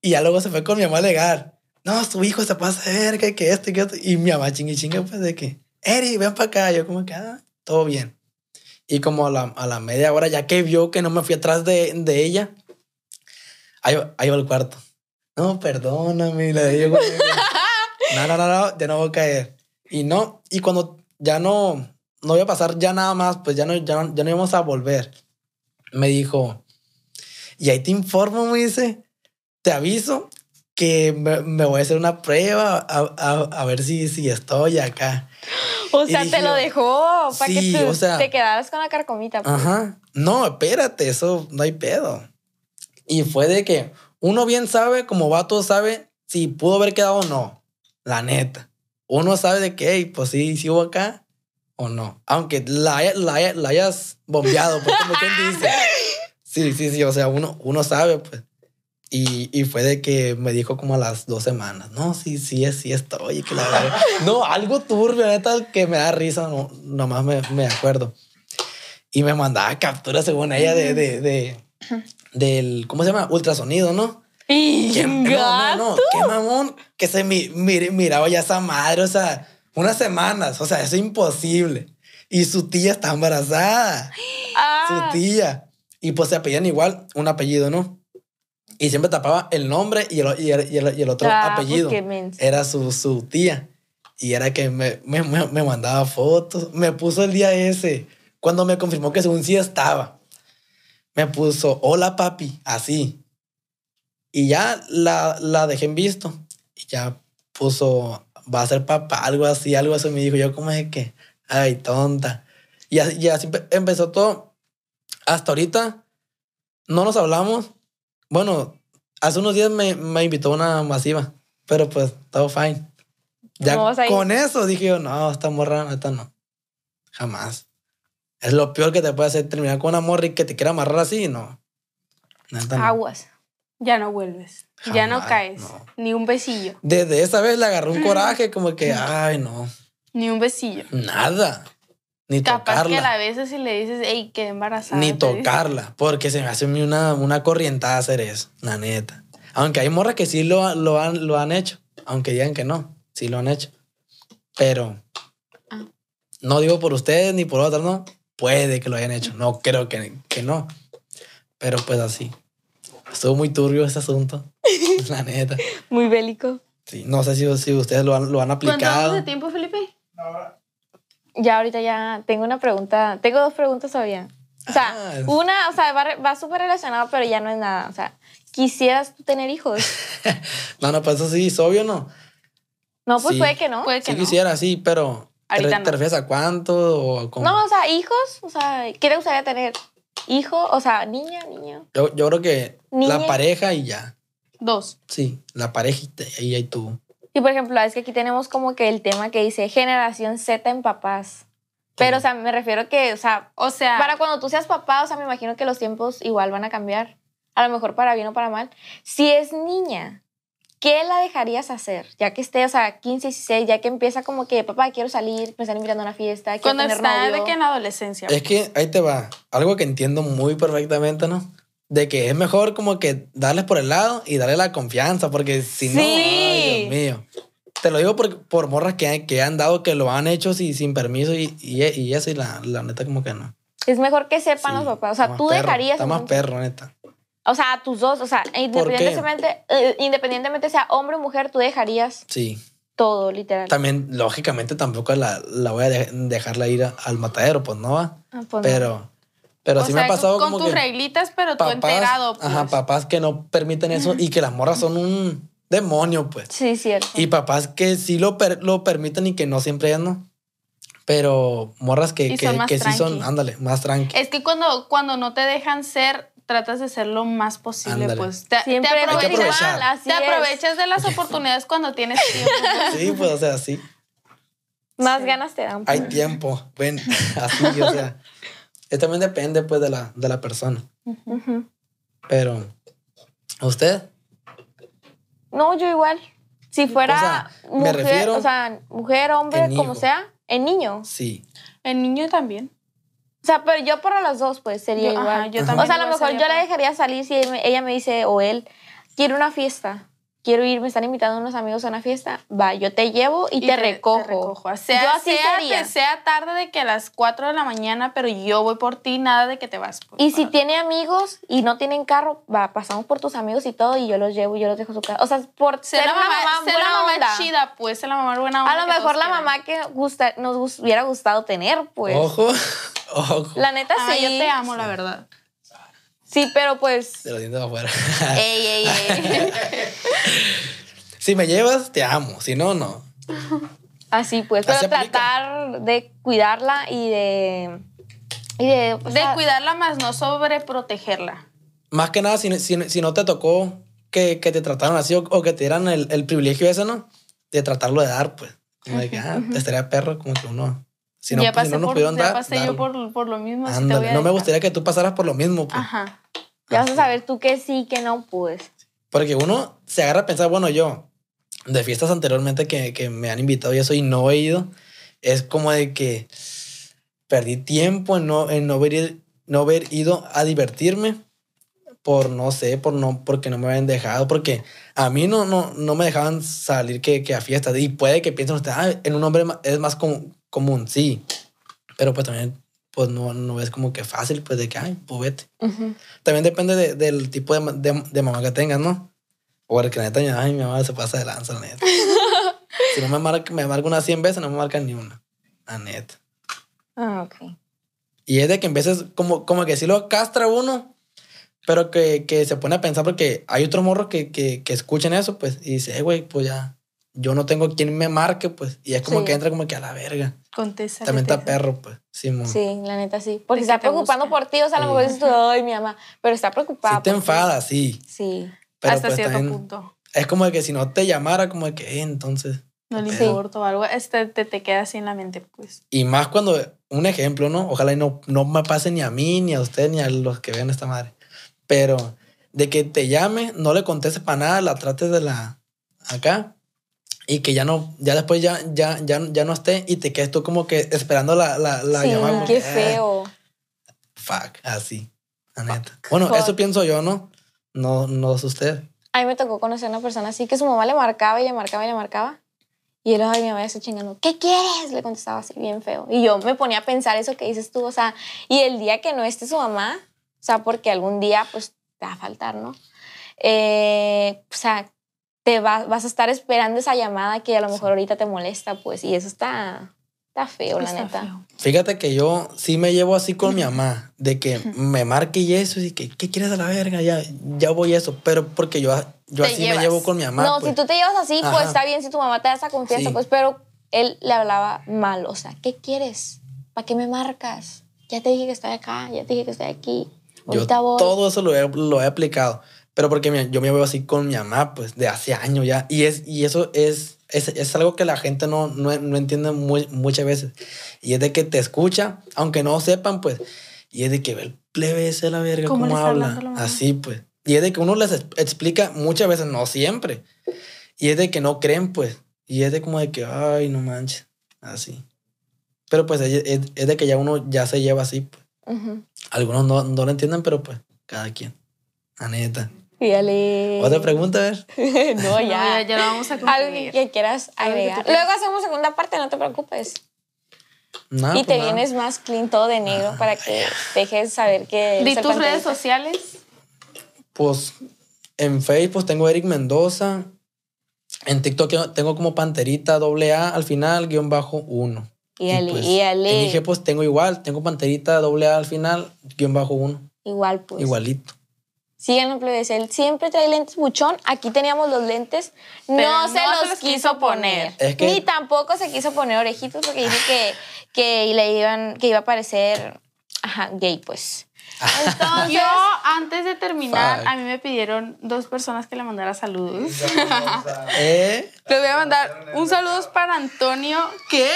y ya luego se fue con mi mamá a alegar. No, su hijo se pasa verga, que esto y que esto. Y mi mamá chingue chingue, pues de que, Eri, ven para acá. Yo como que, ah, todo bien. Y como a la, a la media hora, ya que vio que no me fui atrás de, de ella, ahí, ahí va el cuarto. No, perdóname. Le digo, no, no, no, no, ya no voy a caer. Y no, y cuando ya no, no iba a pasar ya nada más, pues ya no, ya, no- ya no íbamos a volver. Me dijo, y ahí te informo, me dice, te aviso que me, me voy a hacer una prueba a, a- a ver si, si estoy acá. O sea, dije te lo dejó para sí, que tú o sea- te quedaras con la carcomita. pues. Ajá. No, espérate, eso no hay pedo. Y fue de que uno bien sabe, como vato sabe, si pudo haber quedado o no. La neta. Uno sabe de que, hey, pues sí, sí hubo acá o no. Aunque la, la, la hayas bombeado, pues como quien dice. Sí, sí, sí. O sea, uno, uno sabe, pues. Y, y fue de que me dijo como a las dos semanas, no, sí, sí, es- sí estoy. que la verga". no, algo turbio, neta, que me da risa, no, nomás me, me acuerdo. Y me mandaba capturas según ella de, de, de- del, ¿cómo se llama? Ultrasonido, ¿no? Que- no, no, no, qué mamón que se mi, mire- miraba ya esa madre, o sea, unas semanas, o sea, eso es imposible. Y su tía está embarazada, Ah, su tía. Y pues se apellían igual, un apellido, ¿no? Y siempre tapaba el nombre y el, y el, y el- y el otro Ah, pues apellido. Era su, su tía. Y era que me, me, me- mandaba fotos. Me puso el día ese, cuando me confirmó que según sí estaba. Me puso, hola papi, así. Y ya la, la dejé en visto. Y ya puso, va a ser papá, algo así, algo así. Me dijo, yo como de que, ay, tonta. Y así, y así empe- empezó todo. Hasta ahorita no nos hablamos. Bueno, hace unos días me, me invitó una masiva, pero pues todo fine. Ya con eso dije yo, no, esta morra, esta no. Jamás. Es lo peor que te puede hacer terminar con una morra y que te quiera amarrar así, no. Neta, no. Aguas. Ya no vuelves. ya no Jamás, caes. no. Ni un besillo. Desde esa vez le agarró un coraje como que, ay, no, Ni un besillo. nada. Ni Capaz tocarla. que la besas y le dices, hey, quedé embarazada. Ni dice. tocarla, porque se me hace a una, una corrientada hacer eso, la neta. Aunque hay morras que sí lo, lo, han, lo han hecho, aunque digan que no, sí lo han hecho. Pero Ah. no digo por ustedes ni por otras, no. Puede que lo hayan hecho, no creo que, que no. Pero pues así. Estuvo muy turbio ese asunto, la neta. Muy bélico. Sí, no sé si, si ustedes lo han, lo han ¿Cuánto aplicado. de tiempo, Felipe? Ya ahorita ya tengo una pregunta. Tengo dos preguntas todavía. O sea, Ah. una, o sea, va, va súper relacionado, pero ya no es nada. O sea, ¿quisieras tener hijos? No, no, pues eso sí, es obvio, ¿no? No, pues Sí. puede que no. Puede que Sí no. quisiera, sí, pero ¿te, no. refieres a cuánto o cómo? No, o sea, hijos, o sea, ¿qué te gustaría tener? Hijo, o sea, niña, niño. Yo, yo creo que la pareja y ya. Dos. Sí, la pareja y, ahí tú. Y por ejemplo, es que aquí tenemos como que el tema que dice generación Z en papás. Pero, o sea, me refiero que, o sea, O sea, para cuando tú seas papá, o sea, me imagino que los tiempos igual van a cambiar. A lo mejor para bien o para mal. Si es niña, ¿qué la dejarías hacer? Ya que esté, o sea, 15, 16, ya que empieza como que, papá, quiero salir, me están invitando a una fiesta, quiero cuando tener está novio. de que en la adolescencia. Es que ahí te va. Algo que entiendo muy perfectamente, ¿no? De que es mejor como que darles por el lado y darle la confianza, porque si no, Sí. Dios mío. Te lo digo por, por morras que, que han dado, que lo han hecho sin permiso y, y, y eso, y la, la neta como que no. Es mejor que sepan Sí, los papás. O sea, tú perro, dejarías... Está más perro, neta. O sea, a tus dos, o sea, independientemente, eh, independientemente sea hombre o mujer, tú dejarías Sí. todo, literal. También, lógicamente, tampoco la, la voy a de- dejarla ir a- al matadero, pues no va. Ah, pues no. Pero, pero o sí sea, me ha pasado con como tus que... reglitas, pero tú papás, enterado. Pues. Ajá, papás que no permiten eso y que las morras son un demonio, pues. Sí, cierto. Y papás que sí lo, per- lo permiten y que no siempre es, ¿no? Pero morras que, que, que sí son, ándale, más tranqui. Es que cuando, cuando no te dejan ser, tratas de ser lo más posible, Ándale. pues. Te, Siempre te es Hay que aprovechas, te aprovechas de las oportunidades cuando tienes tiempo. pues. Sí, pues, o sea, sí. Más Sí. ganas te dan. Hay pues. tiempo. Ven, así, o sea. Es también depende, pues, de la, de la persona. Pero, ¿a usted? No, yo igual. Si fuera O sea, me mujer, refiero o sea, mujer, hombre, en como hijo. sea, en niño. Sí. El niño también. O sea, pero yo para las dos, pues sería Yo- igual. ajá, yo también o sea, a lo mejor yo la dejaría salir si ella me dice, o él, quiero una fiesta. Quiero ir, me están invitando unos amigos a una fiesta. Va, yo te llevo y, te, recojo. Sea, yo así sea, sería. que sea tarde de que a las 4 de la mañana, pero yo voy por ti, nada de que te vas. pues, Y si tiene amigos y no tienen carro, va, pasamos por tus amigos y todo y yo los llevo y yo los dejo a su casa. O sea, por Sé ser la una mamá, mamá sé buena la mamá onda. chida, pues, sé la mamá buena onda. A lo mejor la quieran. mamá que gusta, nos hubiera gustado tener, pues. Ojo, ojo. La neta Ah, sí. yo te amo, la verdad. Sí, pero pues. De los dientes afuera. Ey, ey, ey. si me llevas, te amo. Si no, no. Así pues. Pero Así aplica. tratar de cuidarla y de. Y de. De sea, cuidarla más, no sobreprotegerla. Más que nada, si, si, si no te tocó que, que te trataron así o, o que te dieran el, el privilegio ese, ¿no? De tratarlo de dar, pues. Como de que, ah, estaría perro, como que uno. Si no, ya pasé, si no nos por, pudieron ya dar. pasé darlo. yo por, por lo mismo. así te Ándale, voy a no me dejar. gustaría que tú pasaras por lo mismo, pues. Ajá. Ya vas a saber tú que sí, que no, pues. Porque uno se agarra a pensar, bueno, yo, de fiestas anteriormente que, que me han invitado y eso y no he ido, es como de que perdí tiempo en no, en no, haber, no haber ido a divertirme por, no sé, por no, porque no me habían dejado, porque a mí no, no, no me dejaban salir que, que a fiestas. Y puede que piensen ustedes, ah, en un hombre es más com- común, sí, pero pues también pues no, no es como que fácil, pues de que, ay, pues vete. También depende de- del tipo de, de, de mamá que tengas, ¿no? Porque la neta, ay, mi mamá se pasa de lanza, la neta. si no me marca, me marca unas 100 veces, no me marca ni una. La neta. Ah, ok. Y es de que en veces, como, como que sí lo castra uno, pero que, que se pone a pensar porque hay otros morros que, que, que escuchan eso, pues, y dice, eh, güey, pues ya, yo no tengo quien me marque, pues, y es como Sí. que entra como que a la verga. Contesta. También está perro, pues. Sí, Sí, la neta sí. Porque está te preocupando busca. por ti. O sea, a lo Sí. mejor dices tú, ay, mi mamá. Pero está preocupada. te por ti. enfadas, sí. Sí. Pero Hasta pues cierto también punto. es como de que si no te llamara, como de que, eh, entonces. No le Sí. importa o algo. Este te, te queda así en la mente, pues. Y más cuando, un ejemplo, ¿no? Ojalá y no, no me pase ni a mí, ni a usted, ni a los que vean esta madre. Pero de que te llame, no le contestes para nada, la trates de la acá y que ya no, ya después ya, ya, ya, ya no esté y te quedes tú como que esperando la, la, la sí, llamada. qué que, feo. "Ah, fuck, así, la neta. Bueno, Fuck. eso pienso yo, ¿no? No, no es usted. A mí me tocó conocer a una persona así que su mamá le marcaba y le marcaba y le marcaba. Y él, ay, mi mamá ya está chingando. ¿Qué quieres? Le contestaba así, bien feo. Y yo me ponía a pensar eso que dices tú, o sea, y el día que no esté su mamá, o sea, porque algún día, pues, te va a faltar, ¿no? Eh, o sea, te va- vas a estar esperando esa llamada que a lo mejor ahorita te molesta, pues, y eso está, está feo, la Está neta. feo. Fíjate que yo sí me llevo así con mi mamá, de que me marque y eso, y que, ¿qué quieres a la verga? Ya, ya voy eso, pero porque yo, yo así llevas. me llevo con mi mamá. no, pues. si tú te llevas así, Ajá. pues está bien si tu mamá te da esa confianza, Sí. pues, pero él le hablaba mal, o sea, ¿qué quieres? ¿Para qué me marcas? Ya te dije que estoy acá, ya te dije que estoy aquí. Yo voy. todo eso lo he, lo he aplicado, pero porque mi- yo me veo así con mi mamá, pues, de hace años ya, y, es, y eso es, es, es algo que la gente no, no, no entiende muy, muchas veces, y es de que te escucha, aunque no sepan, pues, y es de que ve el plebe ese la verga, ¿Cómo habla, así, pues, y es de que uno les es- explica muchas veces, no siempre, y es de que no creen, pues, y es de como de que, ay, no manches, así. Pero pues es, es- es de que ya uno ya se lleva así, pues. Algunos no, no lo entienden, pero pues cada quien. La neta. Fíjale. Otra pregunta, a ver. no, No, ya. ya, ya lo vamos a concluir. que quieras Algo que tú agregar. quieras. Luego hacemos segunda parte, no te preocupes. Nada, y pues te nada. vienes más clean todo de negro para que dejes saber que... El tus redes sociales. Pues en Facebook tengo Eric Mendoza. En TikTok tengo como panterita doble A al final, guion bajo uno. Y ale, pues, y ale. En IG pues tengo igual, tengo panterita doble A al final, guion bajo uno. Igual, pues. Igualito. Síganlo, plebes. Él siempre trae lentes buchón. Aquí teníamos los lentes. No, se los quiso poner. Es que- Ni tampoco se quiso poner orejitos porque dijo que, que, le iban, que iba a parecer ajá, gay, pues. Entonces, Yo, antes de terminar, Fuck. a mí me pidieron dos personas que le mandara saludos. ¿Eh? Les voy a mandar un saludo para Antonio. ¿Qué?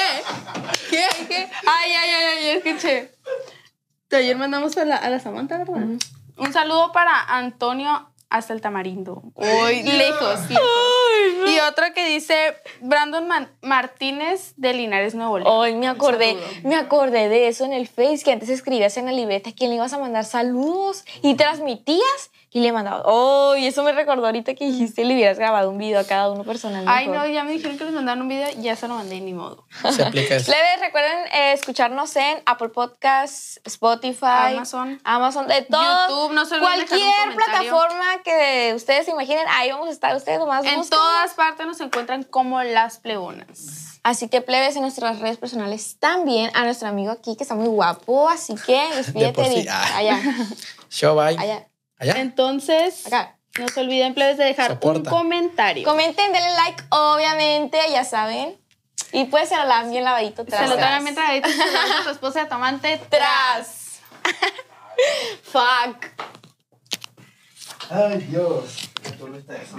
¿Qué? ¿Qué? Ay, ay, ay, ay, escuché. Ayer mandamos a la, a la Samantha, ¿verdad? Un saludo para Antonio hasta el tamarindo. Hoy lejos, lejos. Y otro que dice Brandon Man- Martínez de Linares, Nuevo León. Hoy me acordé, me acordé de eso en el Face, que antes escribías en la libreta a quién le ibas a mandar saludos y transmitías y le mandabas. Oh, y eso me recordó ahorita que dijiste le hubieras grabado un video a cada uno personalmente. Ay, no, ya me dijeron que les mandaron un video, ya se lo mandé, ni modo. Se aplica eso. Leves, recuerden eh, escucharnos en Apple Podcasts, Spotify, Amazon. Amazon, de todo. YouTube, no se Cualquier plataforma que ustedes se imaginen, ahí vamos a estar. Ustedes nomás En busquen. todas partes nos encuentran como las plebonas. Así que plebes en nuestras redes personales también. A nuestro amigo aquí que está muy guapo. Así que despídete. por sí, ah. Allá, Show, bye. allá, Allá. Entonces, acá. no se olviden, plebes, de dejar Soporta. un comentario. Comenten, denle like, obviamente, ya saben. Y pues se lo lavan bien lavadito tras. se lo tras. se lo dan a su esposa de tomante Tras. Fuck. Ay, Dios. Qué está eso,